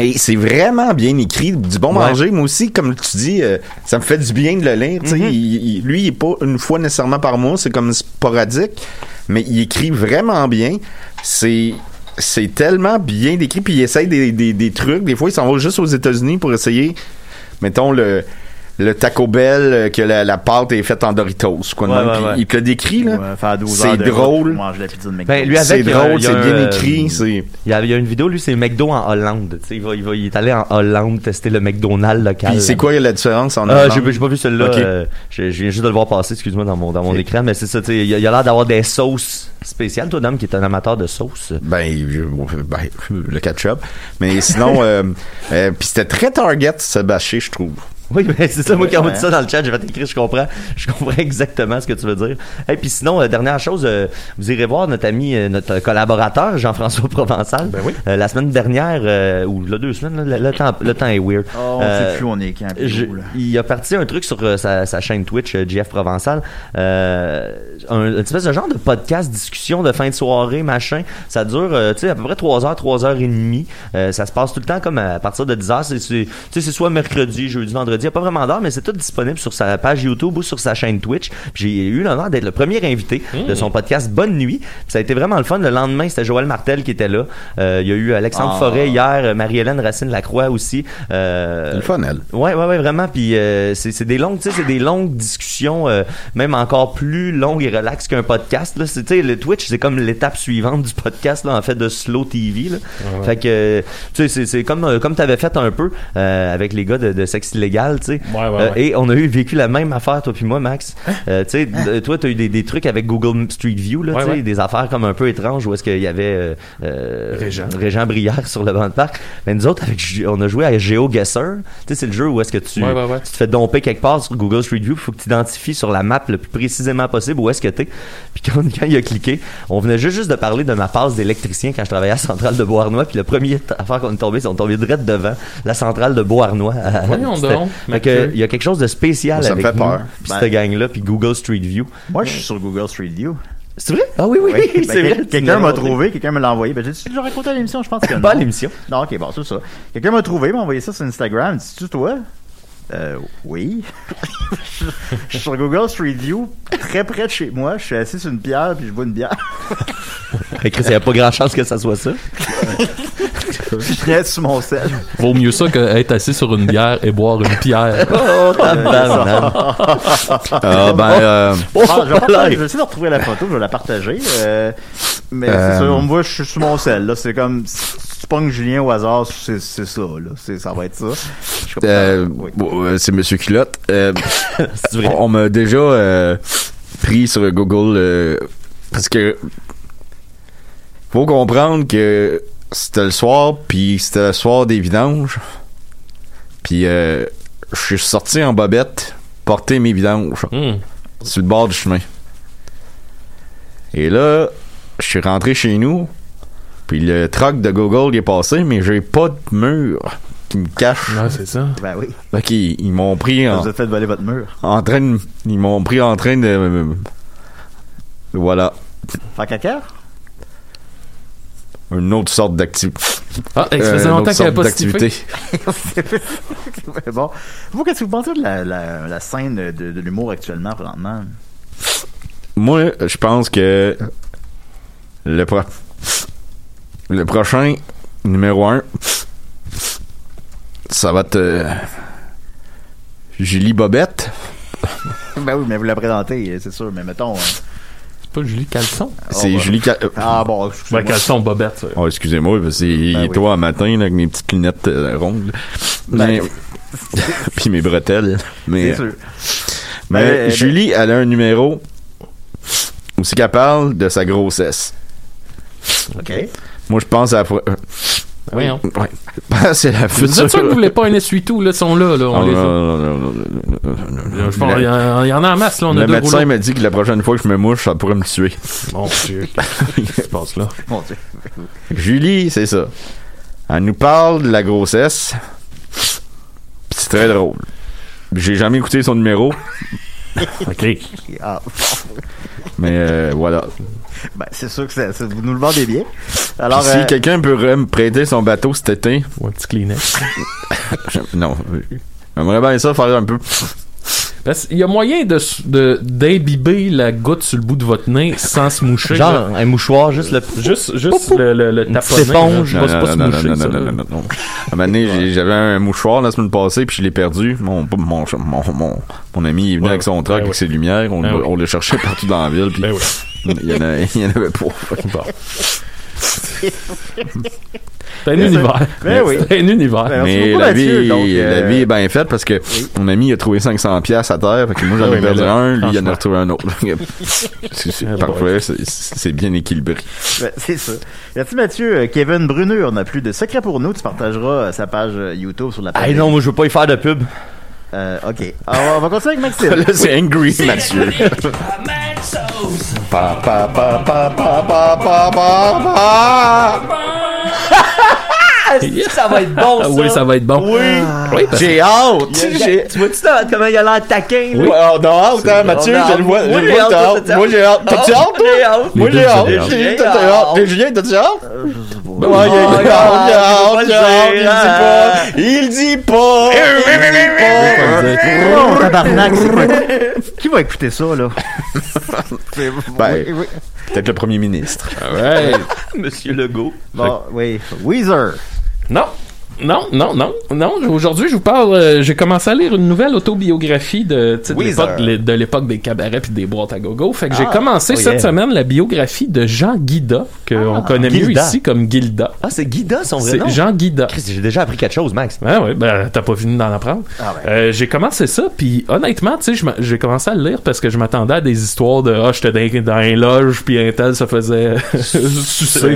Et c'est vraiment bien écrit, du bon Ouais. manger. Moi aussi, comme tu dis, euh, ça me fait du bien de le lire. Mhm. Il- il- lui, il est pas une fois nécessairement par mois, c'est comme sporadique, mais il écrit vraiment bien. C'est c'est tellement bien décrit, puis il essaye des, des, des trucs. Des fois, il s'en va juste aux États-Unis pour essayer, mettons, le, le Taco Bell, euh, que la, la pâte est faite en Doritos. Quoi, Ouais, ouais. Il te le décrit, là? Ouais, faire 12 C'est drôle. Ben, lui, C'est avec, il y a- drôle, il y a c'est bien écrit, euh, c'est... Il y, a, il y a une vidéo, lui, c'est McDo en Hollande. Tu sais, il, va, il, va, il est allé en Hollande tester le McDonald's local. Puis c'est quoi la différence en Ah, Hollande? j'ai j'ai pas vu celle-là. Ok. euh, je, je viens juste de le voir passer, excuse-moi, dans mon, dans mon Ok. écran. Mais c'est ça, tu sais, il y a, il y a l'air d'avoir des sauces spéciales. Toi, Dame, qui est un amateur de sauces. Ben, ben, le ketchup. Mais sinon, euh, euh, puis c'était très target, ce bâché, je trouve. Oui, ben, c'est ça, moi, quand on dit ça dans le chat, j'ai fait écrire, je comprends. Je comprends exactement ce que tu veux dire. Et puis sinon, euh, dernière chose, euh, vous irez voir notre ami, euh, notre collaborateur, Jean-François Provençal. Ben oui. La semaine dernière, ou là, deux semaines, là, le, le temps, le temps est weird. Oh, on sait plus où on est quand. Je- il a parti un truc sur sa, sa chaîne Twitch, JF Provençal, euh, un, une espèce de genre de podcast, discussion de fin de soirée, machin. Ça dure, tu sais, à peu près 3 heures, 3 heures et demie. Euh, ça se passe tout le temps comme à partir de 10 heures. C'est soit mercredi, jeudi, vendredi. Il n'y a pas vraiment d'heure, mais c'est tout disponible sur sa page YouTube ou sur sa chaîne Twitch. Puis J'ai eu l'honneur d'être le premier invité de son podcast Bonne Nuit. Puis ça a été vraiment le fun. Le lendemain, c'était Joël Martel qui était là. Euh, il y a eu Alexandre Ah. Forêt hier, Marie-Hélène Racine-Lacroix aussi. Euh, C'est le fun, elle. Ouais, ouais, ouais, vraiment. Puis euh, c'est des longues, tu sais, c'est des longues discussions, euh, même encore plus longues et relaxes qu'un podcast. Là, C'est- tu sais, le Twitch, c'est comme l'étape suivante du podcast, là, en fait, de slow TV. Là. Fait que, tu sais, c'est- c'est comme comme t'avais fait un peu euh, avec les gars de, de sexe illégal, tu sais. Ouais, ouais, Euh, ouais. Et on a eu vécu la même affaire, toi puis moi, Max. Euh, tu sais, euh, toi, t'as eu des, des trucs avec Google Street View, là, tu sais, des affaires comme un peu étranges où est-ce qu'il y avait Régent. Régent Brière sur le banc de parc. Mais nous autres, avec, on a joué à GeoGuessr. Tu sais, c'est le jeu où est-ce que tu, tu te fais domper quelque part sur Google Street View, il faut que tu identifies sur la map le plus précisément possible où est-ce que t'es. Puis quand, quand il a cliqué, on venait juste, juste de parler de ma passe d'électricien quand je travaillais à la centrale de Beauharnois. Puis le premier affaire qu'on est tombé, c'est qu'on est tombé direct devant la centrale de Beauharnois. Voyons donc. Il y a quelque chose de spécial Ça me fait nous, peur. Puis Ben- cette gang-là, puis Google Street View. Moi, je suis sur Google Street View. C'est vrai? Ah oui, oui, Oui. oui, Ben, c'est quel- vrai. Quelqu'un m'a trouvé, quelqu'un me l'a envoyé. Ben, j'ai déjà raconté à l'émission, je pense que non. Pas à l'émission. Non, ok, bon, c'est ça. Quelqu'un m'a trouvé, m'a envoyé ça sur Instagram. Dis-tu toi? Euh, oui. je suis sur Google Street View, très près de chez moi. Je suis assis sur une pierre, puis je bois une bière. Fait que Il n'y a pas grand chance que ça soit ça. je traite sur mon sel. Vaut mieux ça qu'être assis sur une bière et boire une pierre. Oh. Ah, ben, euh, Ah, je, vais partager- je vais essayer de retrouver la photo, je vais la partager. euh, mais Euh. c'est ça, moi, je suis sur mon sel. Là, c'est comme, si tu pognes Julien au hasard, c'est c'est ça. Là, c'est, ça va être ça. Je suis comme, euh, oui. bon, euh, c'est Monsieur Culotte. Euh, C'est on m'a déjà euh, pris sur Google euh, parce que faut comprendre que c'était le soir, puis c'était le soir des vidanges. Puis euh, je suis sorti en bobette porter mes vidanges Hmm. sur le bord du chemin. Et là, je suis rentré chez nous, puis le truck de Google est passé, mais j'ai pas de mur qui me cache. Ouais, c'est ça. Ben oui. Fait qu'ils ils m'ont pris en, Vous avez fait voler votre mur. en train de, ils m'ont pris en train de voilà Faire caca? Une autre sorte d'activité. Ah, ça faisait une longtemps autre qu'il avait sorte pas d'activité. Bon. Vous, qu'est-ce que vous pensez de la, la, la scène de, de l'humour actuellement, présentement? Moi, je pense que le pro- le prochain numéro un, ça va être euh, Julie Bobette. Ben oui, mais vous la présentez, c'est sûr. Mais mettons. Euh, C'est pas Julie Caleçon. C'est bah. Julie. Ca- euh, Ah bon, excusez-moi. Ouais, Caleçon Bobette. ça. Oh, excusez-moi, parce que c'est Ben oui. toi un matin là, avec mes petites lunettes euh, rondes. Ben, Mais- puis mes bretelles. Mais, C'est sûr. mais Ben, Julie, elle a un numéro où c'est qu'elle parle de sa grossesse. OK. Moi, je pense à la. Euh, Voyons. Ouais. C'est la Vous future. êtes sûr que vous voulez pas un essuie-tout, là, ils sont là, là. On Non, les non, a. non, non, non, non, non, non, non. Je pense, il y, en- il y en a en masse, là, on a Le deux médecin m'a dit que la prochaine fois que je me mouche, ça pourrait me tuer. Mon Dieu, qu'est-ce qui se passe là? Mon Dieu. Julie, c'est ça. Elle nous parle de la grossesse. C'est très drôle. J'ai jamais écouté son numéro, OK. Ah, mais euh, voilà. ben, c'est sûr que ça- ça- vous nous le vendez bien. Alors, Puis si euh, quelqu'un peut me prêter son bateau cet été, Ou un petit Kleenex. non. J'aimerais bien ça faire un peu. Parce qu'il y a moyen de, de, d'imbiber la goutte sur le bout de votre nez sans se moucher. là. Genre, un mouchoir, juste le. Juste, juste le, le, le Une taponner. petite éponge. pas se non, non, moucher, non, ça, non, non, non, non. À un moment donné, j'ai- j'avais un mouchoir la semaine passée, puis je l'ai perdu. Mon, mon, mon, mon, mon ami est venu Ouais, avec son truck, ben avec ses lumières. On, Ben on le cherchait partout dans la ville, puis Ben il, y en a- il y en avait pas. Bon. C'est un univers. Ben oui. C'est un univers. Ben, Merci Mais beaucoup, la Mathieu. vie, Donc, euh, la vie est bien faite parce que mon ami il a trouvé 500 pièces à terre, fait que moi j'en ai perdu là, un, lui il en a retrouvé un autre. c'est Ah, parfait, c'est- c'est bien équilibré. Ben, c'est ça. Merci Mathieu. Euh, Kevin Bruneux, on n'a plus de secret pour nous. Tu partageras euh, sa page YouTube sur la page. Ah non, moi, je veux pas y faire de pub. Euh, ok. Alors, on va continuer avec Maxime. Là c'est Angry Mathieu. Pa, pa, pa, pa, pa, pa, pa, pa, pa. ça va être bon, ah ça? Oui, ça va être bon. Oui. Ah. oui. J'ai hâte. Tu vois-tu comment il a l'air taquin? Oui. Ah, oh, non, hâte, hein, Mathieu, je le vois. Moi, j'ai hâte. Moi, j'ai hâte. T'as-tu hâte? Moi, j'ai hâte. Julien, t'as-tu hâte? Il dit pas! Il dit pas! Tabarnak, Qui va écouter ça, là? Ben, peut-être le premier ministre. Monsieur Legault. Bon, oui. Weezer. No. Non, non, non, non. Aujourd'hui, je vous parle. euh, j'ai commencé à lire une nouvelle autobiographie de, de l'époque de, de l'époque des cabarets puis des boîtes à gogo. Fait que j'ai Ah, commencé oh cette semaine la biographie de Jean Guida, qu'on connaît mieux ici comme Gilda. Ah, c'est Guida, son vrai C'est nom? Jean Guida. J'ai déjà appris quelque chose, Max. Ouais, ouais, ben, t'as pas fini d'en apprendre. Ah, ben. Euh, j'ai commencé ça, puis honnêtement, tu sais, j'ai commencé à le lire parce que je m'attendais à des histoires de « Ah, j'étais dans, dans un loge, puis un tel se faisait sucer.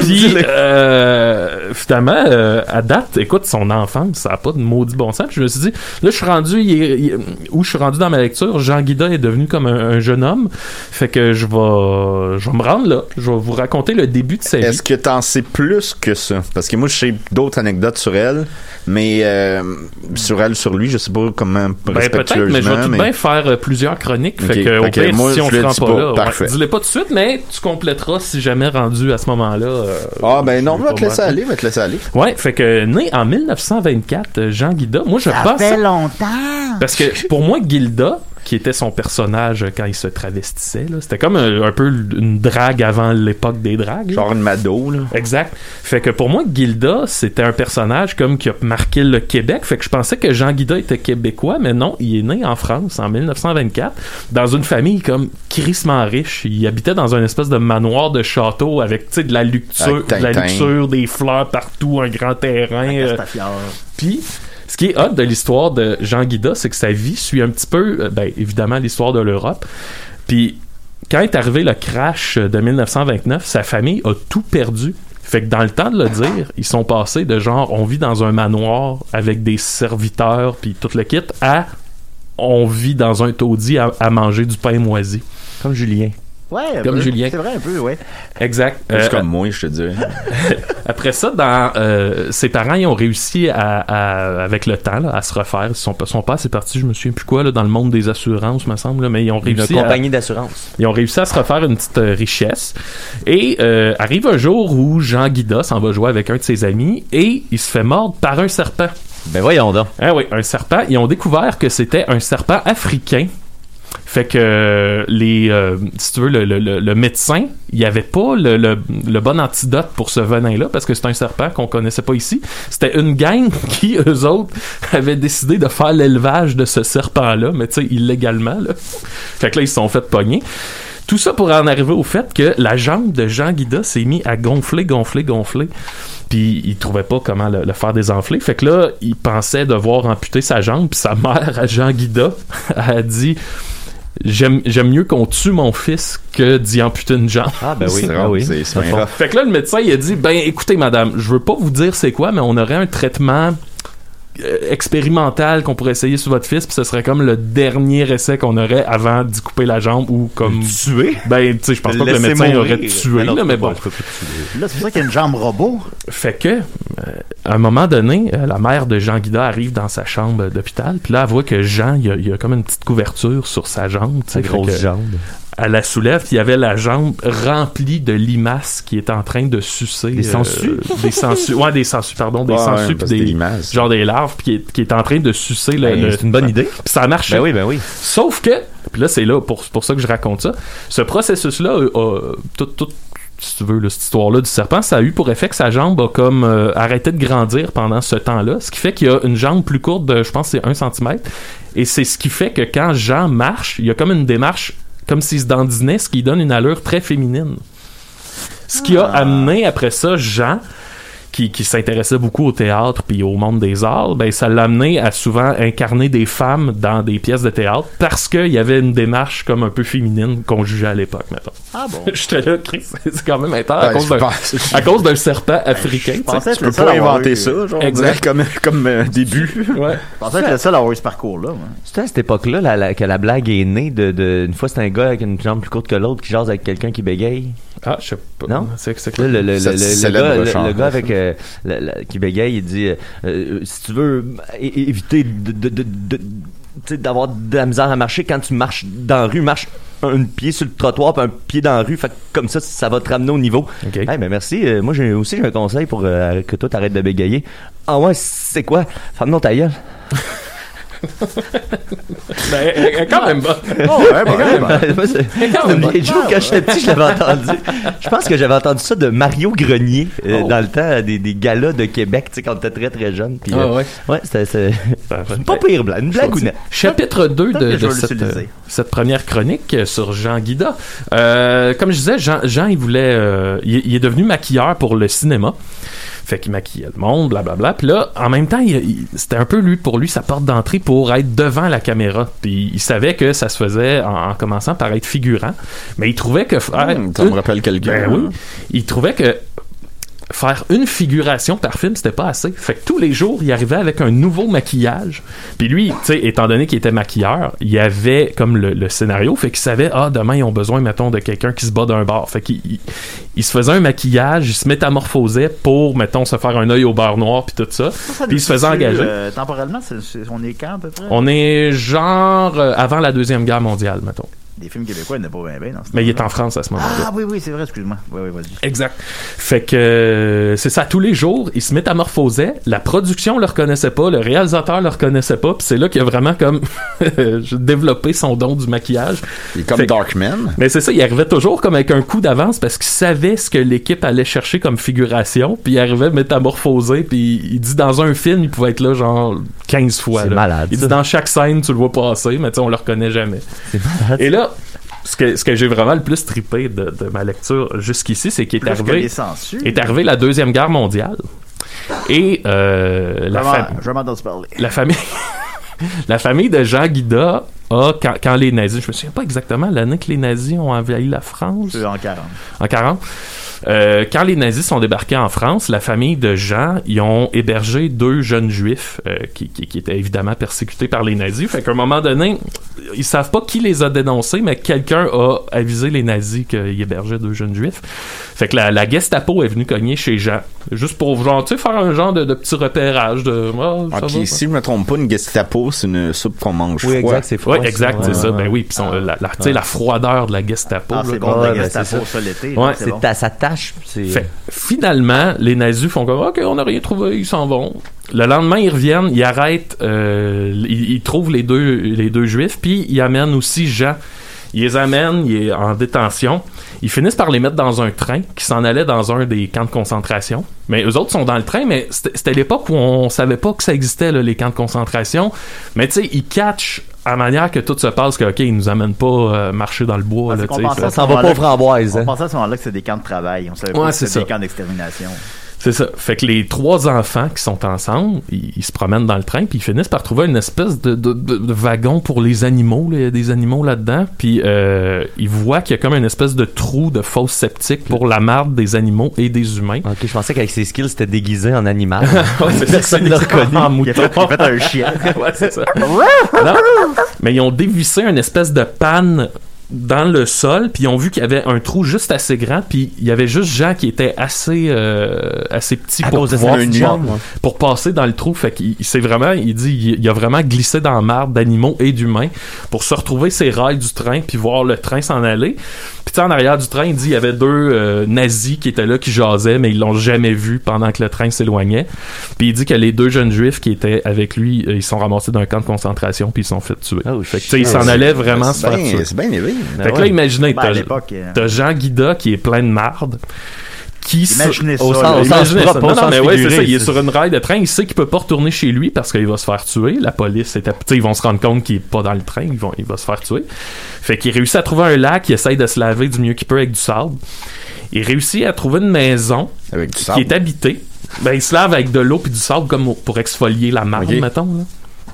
Puis, euh, finalement, euh, à date, écoute, son enfance, ça a pas de maudit bon sens. Puis je me suis dit, là, je suis rendu, il est- il- où je suis rendu dans ma lecture, Jean Guida est devenu comme un, un jeune homme. Fait que je vais, je vais me rendre là. Je vais vous raconter le début de sa vie. Est-ce que t'en sais plus que ça? Parce que moi, je sais d'autres anecdotes sur elle, mais euh, sur elle, sur lui, je sais pas comment Ben, peut-être, mais je vais tout mais- bien faire euh, plusieurs chroniques. Ok, Fait que, au fait que pire, moi, si on se le rend pas, là, ouais, Parfait. dis-le pas tout de suite, mais tu compléteras si jamais rendu à ce moment-là. euh, Ah, ben non, je va te laisser aller, va te laisser aller. Ouais, fait que né en 1924, euh, Jean Guida, moi je Ça pense fait longtemps. parce que pour moi Gilda, qui était son personnage quand il se travestissait, là, c'était comme un, un peu une drague avant l'époque des dragues. Genre une mado, là. Exact. Fait que pour moi, Gilda, c'était un personnage comme qui a marqué le Québec. Fait que je pensais que Jean Guida était québécois, mais non, il est né en France en 1924, dans une famille comme crissement riche. Il habitait dans un espèce de manoir de château avec, tu sais, de la luxure, de la luxure, des fleurs partout, un grand terrain. euh, puis, ce qui est hot de l'histoire de Jean Guida, c'est que sa vie suit un petit peu, euh, ben, évidemment, l'histoire de l'Europe. Puis, quand est arrivé le crash de 1929, sa famille a tout perdu. Fait que dans le temps de le dire, ils sont passés de genre, on vit dans un manoir avec des serviteurs, puis tout le kit, à on vit dans un taudis à, à manger du pain moisi. Comme Julien. Ouais, Comme peu. Julien. C'est vrai, un peu, ouais. Exact. C'est Euh, comme moi, je te dirais. Après ça, dans, euh, ses parents, ils ont réussi à, à- avec le temps, là, à se refaire. Son, son père, c'est parti, je me souviens plus quoi, là, dans le monde des assurances, me semble, là, mais ils ont Une réussi à, compagnie d'assurance. ils ont réussi à se refaire une petite euh, richesse. Et euh, arrive un jour où Jean Guida s'en va jouer avec un de ses amis et il se fait mordre par un serpent. Ben voyons donc. Ah oui, un serpent. Ils ont découvert que c'était un serpent africain. Fait que les, euh, si tu veux, le, le- le- médecin, il n'y avait pas le, bon antidote pour ce venin-là parce que c'est un serpent qu'on connaissait pas ici. C'était une gang qui, eux autres, avaient décidé de faire l'élevage de ce serpent-là, mais tu sais, illégalement. Fait que là, ils se sont fait pogner. Tout ça pour en arriver au fait que la jambe de Jean Guida s'est mis à gonfler, gonfler, gonfler. Puis il trouvait pas comment le, le faire désenfler. Fait que là, il pensait devoir amputer sa jambe. Puis sa mère, à Jean Guida, a dit J'aime j'aime mieux qu'on tue mon fils que d'y amputer une jambe. Ah ben oui, C'est ah oui. Fait que là, le médecin, il a dit Ben écoutez, madame, je veux pas vous dire c'est quoi, mais on aurait un traitement expérimental qu'on pourrait essayer sur votre fils, puis ce serait comme le dernier essai qu'on aurait avant d'y couper la jambe ou comme. Tuer? Ben, tu sais, je pense pas que le médecin mourir. aurait tué, non, là, mais bon. Là, c'est pour ça qu'il y a une jambe robot. Fait que, euh, à un moment donné, euh, la mère de Jean Guida arrive dans sa chambre d'hôpital, puis là, elle voit que Jean, il y a, il y a comme une petite couverture sur sa jambe. tu sais, grosse que jambe. Elle la soulève, puis il y avait la jambe remplie de limaces qui est en train de sucer. Des sangsues? des sangsues. Ouais, des sangsues, pardon. Des Ouais, sangsues, des. des limaces. Genre des larves, puis qui est, qui est en train de sucer le. Ben, le- c'est une bonne idée. Ça a marché. Ben oui, ben oui. Sauf que, puis là, c'est là pour, pour ça que je raconte ça. Ce processus-là, euh, a- tout, tout, si tu veux, là, cette histoire-là du serpent, ça a eu pour effet que sa jambe a comme euh, arrêté de grandir pendant ce temps-là. Ce qui fait qu'il y a une jambe plus courte de, je pense, c'est 1 cm. Et c'est ce qui fait que quand Jean marche, il y a comme une démarche, comme s'il se dandinait, ce qui donne une allure très féminine. Ce qui a amené après ça Jean qui, qui s'intéressait beaucoup au théâtre puis au monde des arts, ben ça l'a amené à souvent incarner des femmes dans des pièces de théâtre parce qu'il y avait une démarche comme un peu féminine qu'on jugeait à l'époque, maintenant. Ah bon? J'étais là, Chris, c'est quand même intense à Ben, cause je d'un pense- à cause d'un serpent africain. tu sais. pensais Tu peux ça pas inventer eu. ça, genre, Exact. comme, comme euh, début. Ouais. Je pensais être le seul à avoir eu ce parcours-là. moi. C'était à cette époque-là la- la- que la blague est née de, de- une fois c'était un gars avec une jambe plus courte que l'autre qui jase avec quelqu'un qui bégaye. Ah, je sais pas. Non? C'est le, le, le, le- gars, le- gars avec euh, le- le- qui bégaye, il dit euh, euh, si tu veux éviter de, d'avoir de la misère à marcher quand tu marches dans la rue, marche un pied sur le trottoir puis un pied dans la rue, fait que comme ça ça va te ramener au niveau. Hey, ben merci. Euh, moi j'ai aussi j'ai un conseil pour euh, que toi t'arrêtes de bégayer. Ah ouais, c'est quoi? Ferme-nous ta gueule. Ben, elle- elle est quand même bonne. Oh, ouais, bon, ouais, bon. Moi, c'est- quand même une vieille joke. quand j'étais petit, je l'avais entendu. Je pense que j'avais entendu ça de Mario Grenier euh, Oh. dans le temps des, des galas de Québec, tu sais, quand on était très très jeune. Puis, Ah, euh, ouais. ouais, c'était c'est Ben, une pas pire blague, une blagounette. Chapitre 2 Peut-être de, de cette, euh, cette première chronique euh, sur Jean Guida. Euh, comme je disais, Jean, Jean il voulait, euh, il, il est devenu maquilleur pour le cinéma. Fait qu'il maquillait le monde, blablabla. Puis là, en même temps, c'était un peu lui pour lui sa porte d'entrée pour être devant la caméra. Puis il savait que ça se faisait en, en commençant par être figurant, mais il trouvait que faire Hum, ça me rappelle quelqu'un. ben oui, il trouvait que faire une figuration par film, c'était pas assez. Fait que tous les jours, il arrivait avec un nouveau maquillage. Puis lui, tu sais, étant donné qu'il était maquilleur, il avait comme le, le scénario, fait qu'il savait, ah, demain, ils ont besoin, mettons, de quelqu'un qui se bat d'un bar. Fait qu'il il, il se faisait un maquillage, il se métamorphosait pour, mettons, se faire un œil au beurre noir, puis tout ça. Ça, Puis il se faisait engager. euh, temporellement, on est quand à peu près? On est genre euh, avant la Deuxième Guerre mondiale, mettons. Des films québécois, il n'y en a pas bien, bien dans ce Mais il est en France à ce moment-là. Ah oui, oui, c'est vrai, excuse-moi. Oui, oui, vas-y. Exact. Fait que euh, c'est ça, tous les jours, il se métamorphosait. La production le reconnaissait pas, le réalisateur le reconnaissait pas, puis c'est là qu'il a vraiment comme développé son don du maquillage. Il est comme Fait- Darkman. Mais c'est ça, il arrivait toujours comme avec un coup d'avance parce qu'il savait ce que l'équipe allait chercher comme figuration, puis il arrivait métamorphosé, puis il dit dans un film, il pouvait être là genre 15 fois. C'est malade, Il dit dans chaque scène, tu le vois passer, mais tu sais, on le reconnaît jamais. C'est malade. Et là, ce que, ce que j'ai vraiment le plus trippé de, de ma lecture jusqu'ici, c'est qu'il est arrivé est la deuxième guerre mondiale et euh, la, la famille la famille de Jean Guida a quand, quand les nazis je me souviens pas exactement l'année que les nazis ont envahi la France. En 40. en 40 Euh, quand les nazis sont débarqués en France, la famille de Jean, ils ont hébergé deux jeunes juifs euh, qui, qui, qui étaient évidemment persécutés par les nazis. Fait qu'à un moment donné, ils savent pas qui les a dénoncés, mais quelqu'un a avisé les nazis qu'ils hébergeaient deux jeunes juifs. Fait que la, la Gestapo est venue cogner chez Jean, juste pour genre, tu sais, faire un genre de, de petit repérage de. Ah, Ok, va, si je me trompe pas, une Gestapo, c'est une soupe qu'on mange Oui, froid. exact, c'est froid. Ouais, exact, c'est ça. Ben oui, puis son- la, la, froideur de la Gestapo. Ah, c'est bon, la Gestapo, c'est ça. ça, l'été. Ouais, là, C'est bon. ça tâche. Fait, finalement, les nazis font comme OK, on n'a rien trouvé, ils s'en vont. Le lendemain, ils reviennent, ils arrêtent, euh, ils, ils trouvent les deux, les deux juifs, puis ils amènent aussi Jean. Ils les amènent, il est en détention. Ils finissent par les mettre dans un train qui s'en allait dans un des camps de concentration. Mais eux autres sont dans le train, mais c'était c'était l'époque où on savait pas que ça existait, là, les camps de concentration. Mais tu sais, ils catchent à manière que tout se passe, que OK, ils nous amènent pas euh, marcher dans le bois. Ah, là, c'est sais. pensait Fait- à ce Ça va pas moment-là aux framboises. On hein. pensait à ce moment-là que c'était des camps de travail. On savait Ouais, pas que c'est c'était des camps d'extermination. C'est ça. Fait que les trois enfants qui sont ensemble, ils, ils se promènent dans le train, puis ils finissent par trouver une espèce de, de- de- de wagon pour les animaux. là. Il y a des animaux là-dedans. Puis euh, ils voient qu'il y a comme une espèce de trou de fausse septique pour la marde des animaux et des humains. Ok, je pensais qu'avec ses skills, c'était déguisé en animal. Ouais, Personne c'est l'a reconnu. en Il a mouton. fait, il a fait un chien. ouais, c'est ça. Non. Mais ils ont dévissé une espèce de panne dans le sol, puis ils ont vu qu'il y avait un trou juste assez grand, puis il y avait juste Jean qui était assez euh, assez petit À pour pouvoir pour passer dans le trou. Fait qu'il il s'est vraiment, il dit, il, il a vraiment glissé dans la marde d'animaux et d'humains pour se retrouver ses rails du train puis voir le train s'en aller. Puis tu sais, en arrière du train, il dit il y avait deux euh, nazis qui étaient là qui jasaient, mais ils l'ont jamais vu pendant que le train s'éloignait. Puis il dit que les deux jeunes juifs qui étaient avec lui, euh, ils sont ramassés d'un camp de concentration puis ils se sont fait tuer. Oh, fait que ils s'en allaient vraiment se C'est faire bien- tuer. C'est bien élevé. Fait que là, imaginez, Ben, t'as euh, t'as Jean Guida qui est plein de marde. Qui Imaginez ça. Au sens- là. au sens Imaginez ça. propre, Non, au non, sens mais ouais, c'est ça. Il est sur une rail de train. Il sait qu'il peut pas retourner chez lui parce qu'il va se faire tuer. La police, est à- ils vont se rendre compte qu'il est pas dans le train. Ils vont, il va se faire tuer. Fait qu'il réussit à trouver un lac. Il essaye de se laver du mieux qu'il peut avec du sable. Il réussit à trouver une maison Avec du qui sable. est habitée. Ben, il se lave avec de l'eau puis du sable comme pour exfolier la marde, mettons. Là.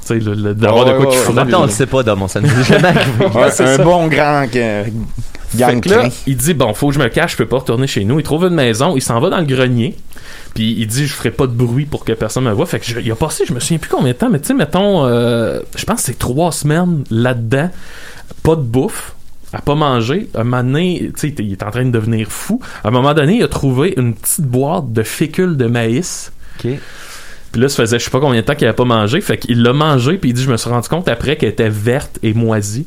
Tu sais, d'avoir Ouais, de quoi ouais, qui. Maintenant, on le sait pas, Dom, ça nous est jamais arrivé. Un bon grand euh, Fait gang que là, il dit bon, faut que je me cache, je peux pas retourner chez nous. Il trouve une maison, il s'en va dans le grenier. Puis il dit je ferai pas de bruit pour que personne me voit. Fait que je- il a passé, je me souviens plus combien de temps, mais tu sais mettons euh, je pense que c'est trois semaines là-dedans, pas de bouffe, à pas manger. Un moment donné, tu sais, il est en train de devenir fou. À un moment donné, il a trouvé une petite boîte de fécule de maïs. Ok. Puis là, ça faisait je sais pas combien de temps qu'il avait pas mangé. Fait qu'il l'a mangé, puis il dit Je me suis rendu compte après qu'elle était verte et moisie.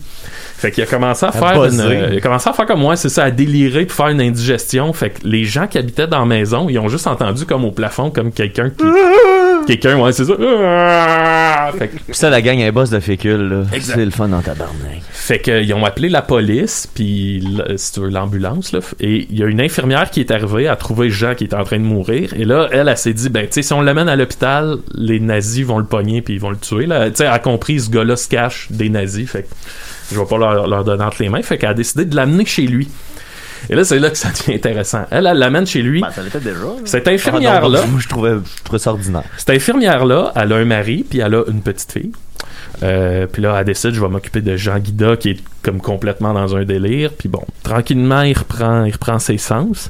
Fait qu'il a commencé à, faire une, euh, il a commencé à faire comme moi, c'est ça, à délirer puis faire une indigestion. Fait que les gens qui habitaient dans la maison, ils ont juste entendu comme au plafond, comme quelqu'un qui. quelqu'un, ouais, c'est ça. Fait que Puis ça, la gang, un boss de fécule. C'est le fun dans ta barnaque. fait qu'ils ont appelé la police, puis l- si tu veux, l'ambulance, là. Et il y a une infirmière qui est arrivée à trouver Jean qui était en train de mourir. Et là, elle, elle, s'est dit, ben, tu sais, si on l'amène à l'hôpital, les nazis vont le pogner puis ils vont le tuer. Là. Tu sais, elle a compris, ce gars-là se cache des nazis. Fait que je vais pas leur, leur donner entre les mains. Fait qu'elle a décidé de l'amener chez lui. Et là, c'est là que ça devient intéressant. Elle, elle l'amène chez lui. Ben, ça l'était déjà. là. Cette infirmière-là, Moi, je trouvais, ça ordinaire. cette infirmière-là, elle a un mari, puis elle a une petite fille. Euh, puis là, elle décide, je vais m'occuper de Jean Guida, qui est comme complètement dans un délire. Puis bon, tranquillement, il reprend, il reprend ses sens.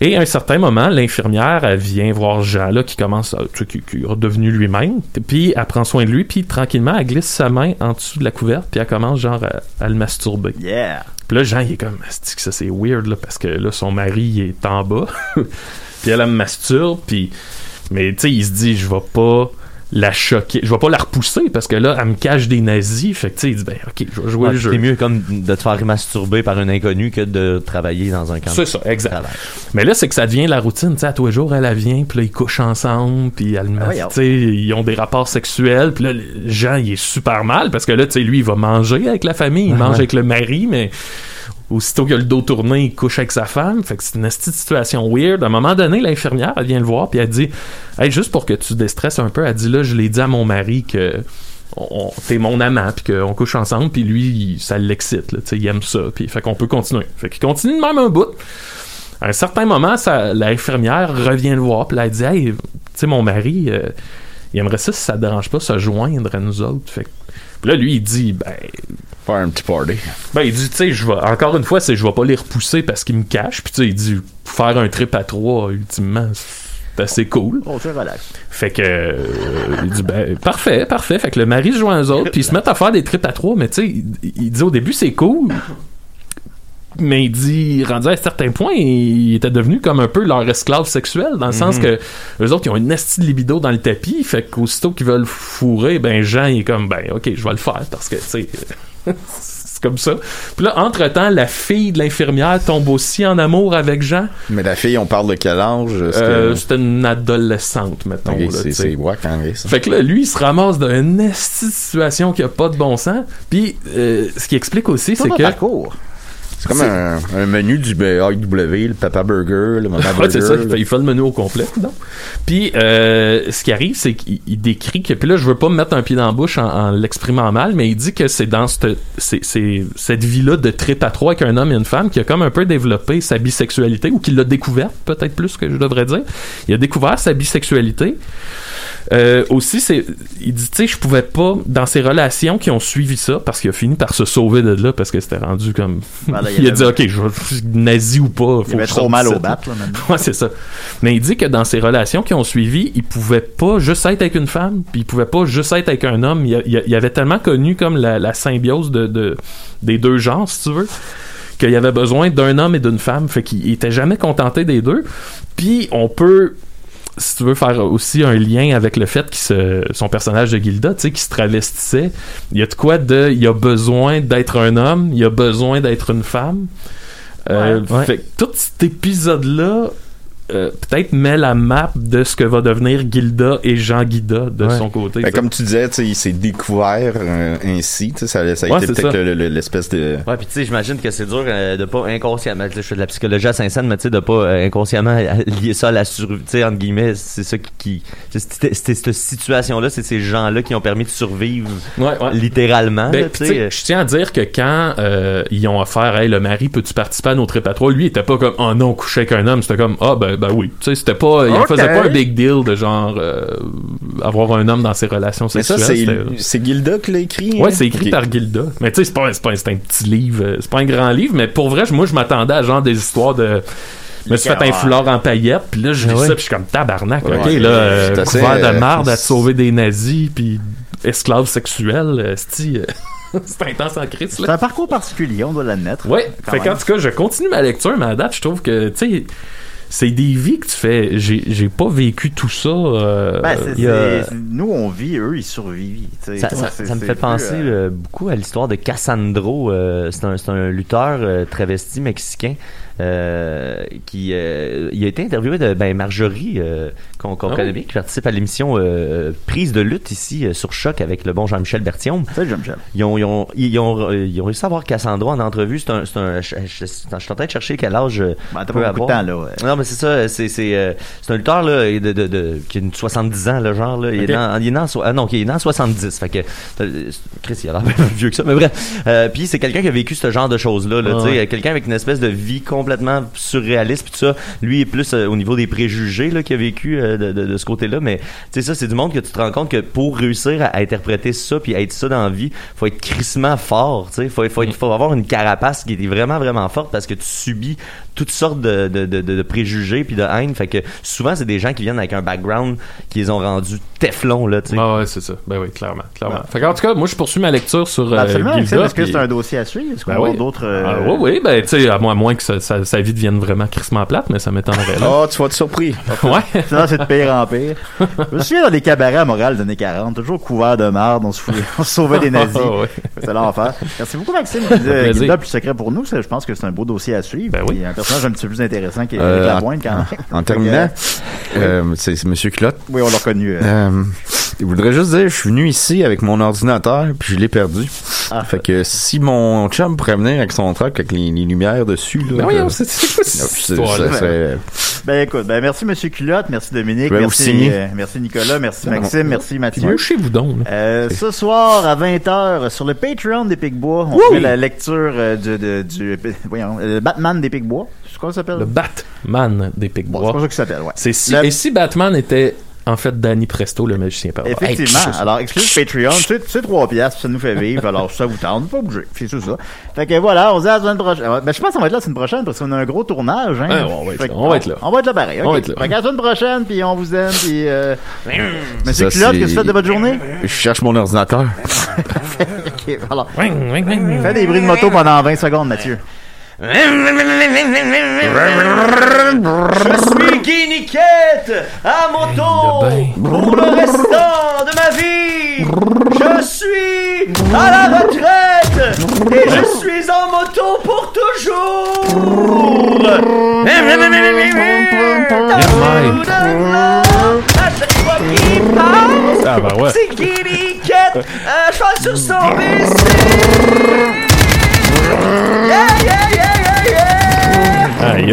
Et à un certain moment, l'infirmière, elle vient voir Jean, là, qui commence, à, tu sais, qui, qui est redevenu lui-même. Puis elle prend soin de lui, puis tranquillement, elle glisse sa main en dessous de la couverte, puis elle commence, genre, à, à le masturber. Yeah. Puis là, Jean, il est comme, que ça c'est weird, là, parce que là, son mari, il est en bas. puis elle, elle me masturbe, puis. Mais tu sais, il se dit, je vais pas la choquer, je vais pas la repousser, parce que là, elle me cache des nazis. Fait que tu sais, il dit, ben, ok, je vais jouer Ouais, le jeu. c'est mieux comme de te faire masturber par un inconnu que de travailler dans un camp. C'est ça, exact. travail. Mais là, c'est que ça devient la routine. Tu sais, à tous les jours, elle, elle vient, puis là, ils couchent ensemble, puis elle, Ah, tu voyons. sais, ils ont des rapports sexuels, puis là, le- Jean, il est super mal, parce que là, tu sais, lui, il va manger avec la famille, il Ouais, mange ouais. avec le mari, mais aussitôt qu'il a le dos tourné, il couche avec sa femme. Fait que c'est une petite situation weird. À un moment donné, l'infirmière, elle vient le voir, puis elle dit, hey, juste pour que tu déstresses un peu, elle dit, là, je l'ai dit à mon mari que t'es mon amant puis qu'on couche ensemble puis lui ça l'excite il aime ça puis fait qu'on peut continuer fait qu'il continue de même un bout à un certain moment, l'infirmière revient le voir, puis elle dit Hey, tu sais, mon mari, euh, il aimerait ça si ça te dérange pas se joindre à nous autres. Fait que- là, lui, il dit Ben, Faire un petit party. Ben, il dit, tu sais, je vais, encore une fois, c'est, je vais pas les repousser parce qu'ils me cachent. Puis, tu sais, il dit, faire un trip à trois, ultimement, c'est assez cool. Oh, c'est relax. Fait que, euh, il dit, ben, parfait, parfait. Fait que le mari se joint aux autres, puis ils se mettent à faire des trips à trois, mais tu sais, il, il dit au début, c'est cool. Mais il dit, rendu à un certain point, il était devenu comme un peu leur esclave sexuel, dans le sens Mhm. que eux autres, ils ont une de libido dans le tapis, fait qu'aussitôt qu'ils veulent fourrer, ben Jean, il est comme, ben ok, je vais le faire, parce que, tu sais, c'est comme ça. Puis là, entre-temps, la fille de l'infirmière tombe aussi en amour avec Jean. Mais la fille, on parle de quel âge? C'était- Euh, une adolescente, mettons. C'est en vrai, ça. Fait que là, lui, il se ramasse dans une esti de situation qui a pas de bon sens. Puis, euh, ce qui explique aussi, c'est un que... parcours. C'est comme un, un menu du AEW, le Papa Burger, le Mama Ouais, Burger. c'est ça, il fait, il fait le menu au complet. non? Puis, euh, ce qui arrive, c'est qu'il il décrit que, puis là, je veux pas me mettre un pied dans la bouche en, en l'exprimant mal, mais il dit que c'est dans cette, c'est, c'est- cette vie-là de trip à trois avec un homme et une femme qui a comme un peu développé sa bisexualité, ou qu'il l'a découverte, peut-être plus que je devrais dire. Il a découvert sa bisexualité. Euh, aussi, c'est, il dit, tu sais, je pouvais pas, dans ses relations qui ont suivi ça, parce qu'il a fini par se sauver de là, parce que c'était rendu comme. Il il a dit, ok, je vais, nazi ou pas, faut Il avait je trop mal au bat, là, maintenant. Ouais, c'est ça. Mais il dit que dans ses relations qui ont suivi, il pouvait pas juste être avec une femme, puis il pouvait pas juste être avec un homme. Il, il avait tellement connu comme la, la symbiose de, de- des deux genres, si tu veux, qu'il avait besoin d'un homme et d'une femme. Fait qu'il était jamais contenté des deux. Puis on peut si tu veux faire aussi un lien avec le fait que son personnage de Gilda, tu sais, qui se travestissait, il y a de quoi de, il a besoin d'être un homme, il a besoin d'être une femme. Euh, Ouais. Fait que tout cet épisode-là, euh, peut-être met la map de ce que va devenir Gilda et Jean Guida de Ouais. son côté. Ben, comme tu disais, il s'est découvert euh, ainsi. Ça, ça a Ouais, été peut-être ça. le- le- l'espèce de. Ouais, puis tu sais, j'imagine que c'est dur euh, de pas inconsciemment, je fais de la psychologie à Saint-Saëns, mais tu sais, de pas euh, inconsciemment lier ça à la survie, tu sais, entre guillemets, c'est ça qui, c'était c'était cette situation-là, c'est ces gens-là qui ont permis de survivre Ouais, ouais. littéralement, Ben, je tiens à dire que quand euh, ils ont offert, hey, le mari, peux-tu participer à nos trip à trois? Lui, il était pas comme, oh non, coucher avec un homme. C'était comme, ah, ben, ben oui. Tu sais, c'était pas, il en Ok. faisait pas un big deal de genre, euh, avoir un homme dans ses relations Mais ça, sexuelles. c'est Gilda qui l'a écrit. Ouais, hein? c'est écrit par Gilda. Mais tu sais, c'est pas, c'est pas c'est un petit livre, euh, c'est pas un grand livre, mais pour vrai, moi, je m'attendais à genre des histoires de. Je me suis fait un Ouais. foulard en paillettes, puis là, je lis Ah ouais. ça, puis je suis comme tabarnak. Ouais, ok, c'est- là, euh, couvert de euh, marde à sauver des nazis, puis esclave sexuel, euh, c'est intense en crise, là. C'est un parcours particulier, on doit l'admettre. Ouais, Quand fait qu'en tout cas, je continue ma lecture, mais à date, je trouve que, tu sais, c'est des vies que tu fais. J'ai j'ai pas vécu tout ça. euh, Ben, a- nous, on vit, eux, ils survivent. tu sais. Ça, ça- me fait penser euh, euh, beaucoup à l'histoire de Cassandro. euh, c'est un, c'est un lutteur euh, travesti mexicain euh, qui euh, il a été interviewé de ben, Marjorie euh, qu'on qu'on Ah connaît oui. bien, qui participe à l'émission euh, Prise de lutte ici euh, sur Choc avec le bon Jean-Michel Berthiaume. Salut, Jean-Michel. Ils ont, ils, ont, ils, ont, ils ont réussi à avoir Cassandro en entrevue. C'est un, c'est un, je, je- je suis en train de chercher quel âge Ben, t'as peut pas beaucoup de avoir. temps, là. ouais. Non, mais c'est ça, c'est c'est euh, c'est un lutteur là de, de, de qui a une 70 ans le genre là, il est dans il est dans so- ah non, il est dans 70. Fait que Chris, il a l'air plus vieux que ça, mais bref. Euh, puis c'est quelqu'un qui a vécu ce genre de choses là, Ah ouais. quelqu'un avec une espèce de vie complètement surréaliste puis ça. Lui est plus euh, au niveau des préjugés là qu'il a vécu euh, de, ce côté-là, mais tu sais ça c'est du monde que tu te rends compte que pour réussir à, interpréter ça puis à être ça dans la vie, faut être crissement fort, tu sais, faut avoir une carapace qui est vraiment vraiment forte parce que tu subis toutes sortes de, de, de, préjugés puis de haine. Fait que souvent, c'est des gens qui viennent avec un background qui les ont rendus Teflon, là, tu sais. Ah ouais, c'est ça. Ben oui, clairement. clairement. Fait qu'en tout cas, moi, je poursuis ma lecture sur euh, Absolument, Maxime, est-ce que c'est un dossier à suivre? Est-ce qu'on Ben va oui. d'autres... euh, Ah, oui, oui, ben, tu sais, à moins, à moins que ça- ça- sa vie devienne vraiment crissement plate, mais ça m'étonnerait, là. Oh, tu vas être surpris. ouais. C'est de pire en pire. Je me souviens dans des cabarets à Montréal des années 40, toujours couverts de marde, on se, foutait, on se sauvait des nazis. Ah, ouais. C'est l'enfer. Merci beaucoup, Maxime. Qui plus secret pour nous, je pense que c'est un beau dossier à suivre. Ben oui. Personnage un petit peu plus intéressant est Euh, avec la en- pointe quand même. En terminant, euh, c'est Monsieur Clotte. Oui, on l'a reconnu. Euh. Euh, je voudrais juste dire, je suis venu ici avec mon ordinateur, puis je l'ai perdu. Ah. Fait que si mon chum pourrait venir avec son truck avec les, les lumières dessus, là, Ben voyons, je- c'est quoi serait- Ben écoute, ben merci Monsieur Culotte, merci Dominique, vous merci, euh, merci Nicolas, merci Non, Maxime, merci Puis Mathieu. mouchez-vous donc, là. Euh, ce soir à 20h sur le Patreon des Picbois, on fait la lecture euh, du, de- du voyons, euh, Batman des Picbois. C'est quoi ça s'appelle? Le Batman des Bon, c'est Picbois. pas ça qu'il s'appelle, ouais. C'est si, Le- Et si Batman était En fait, Danny Presto, le magicien parle. Effectivement. Alors, excuse Patreon, c'est c'est 3 piastres, ça nous fait vivre. Alors, ça vous tente, pas bouger. C'est tout ça. Fait que voilà, on se dit à la semaine prochaine. Ben, je pense qu'on va être là la semaine prochaine parce qu'on a un gros tournage, hein. Ouais, on va être là, que on va être là. On va être là pareil. On va être là. Fait qu'à la semaine prochaine, puis on vous aime, puis euh... Monsieur Culotte, c'est- qu'est-ce que tu fais de votre journée? Je cherche mon ordinateur. Ok, alors. Fais des bruits de moto pendant 20 secondes, Mathieu. Je suis Guy Niquette à moto pour le restant de ma vie. Je suis à la retraite et je suis en moto pour toujours. Ah, bah ouais. c'est Guy Niquette, un cheval sur son PC. Yeah, yeah, yeah, yeah, yeah. Aïe.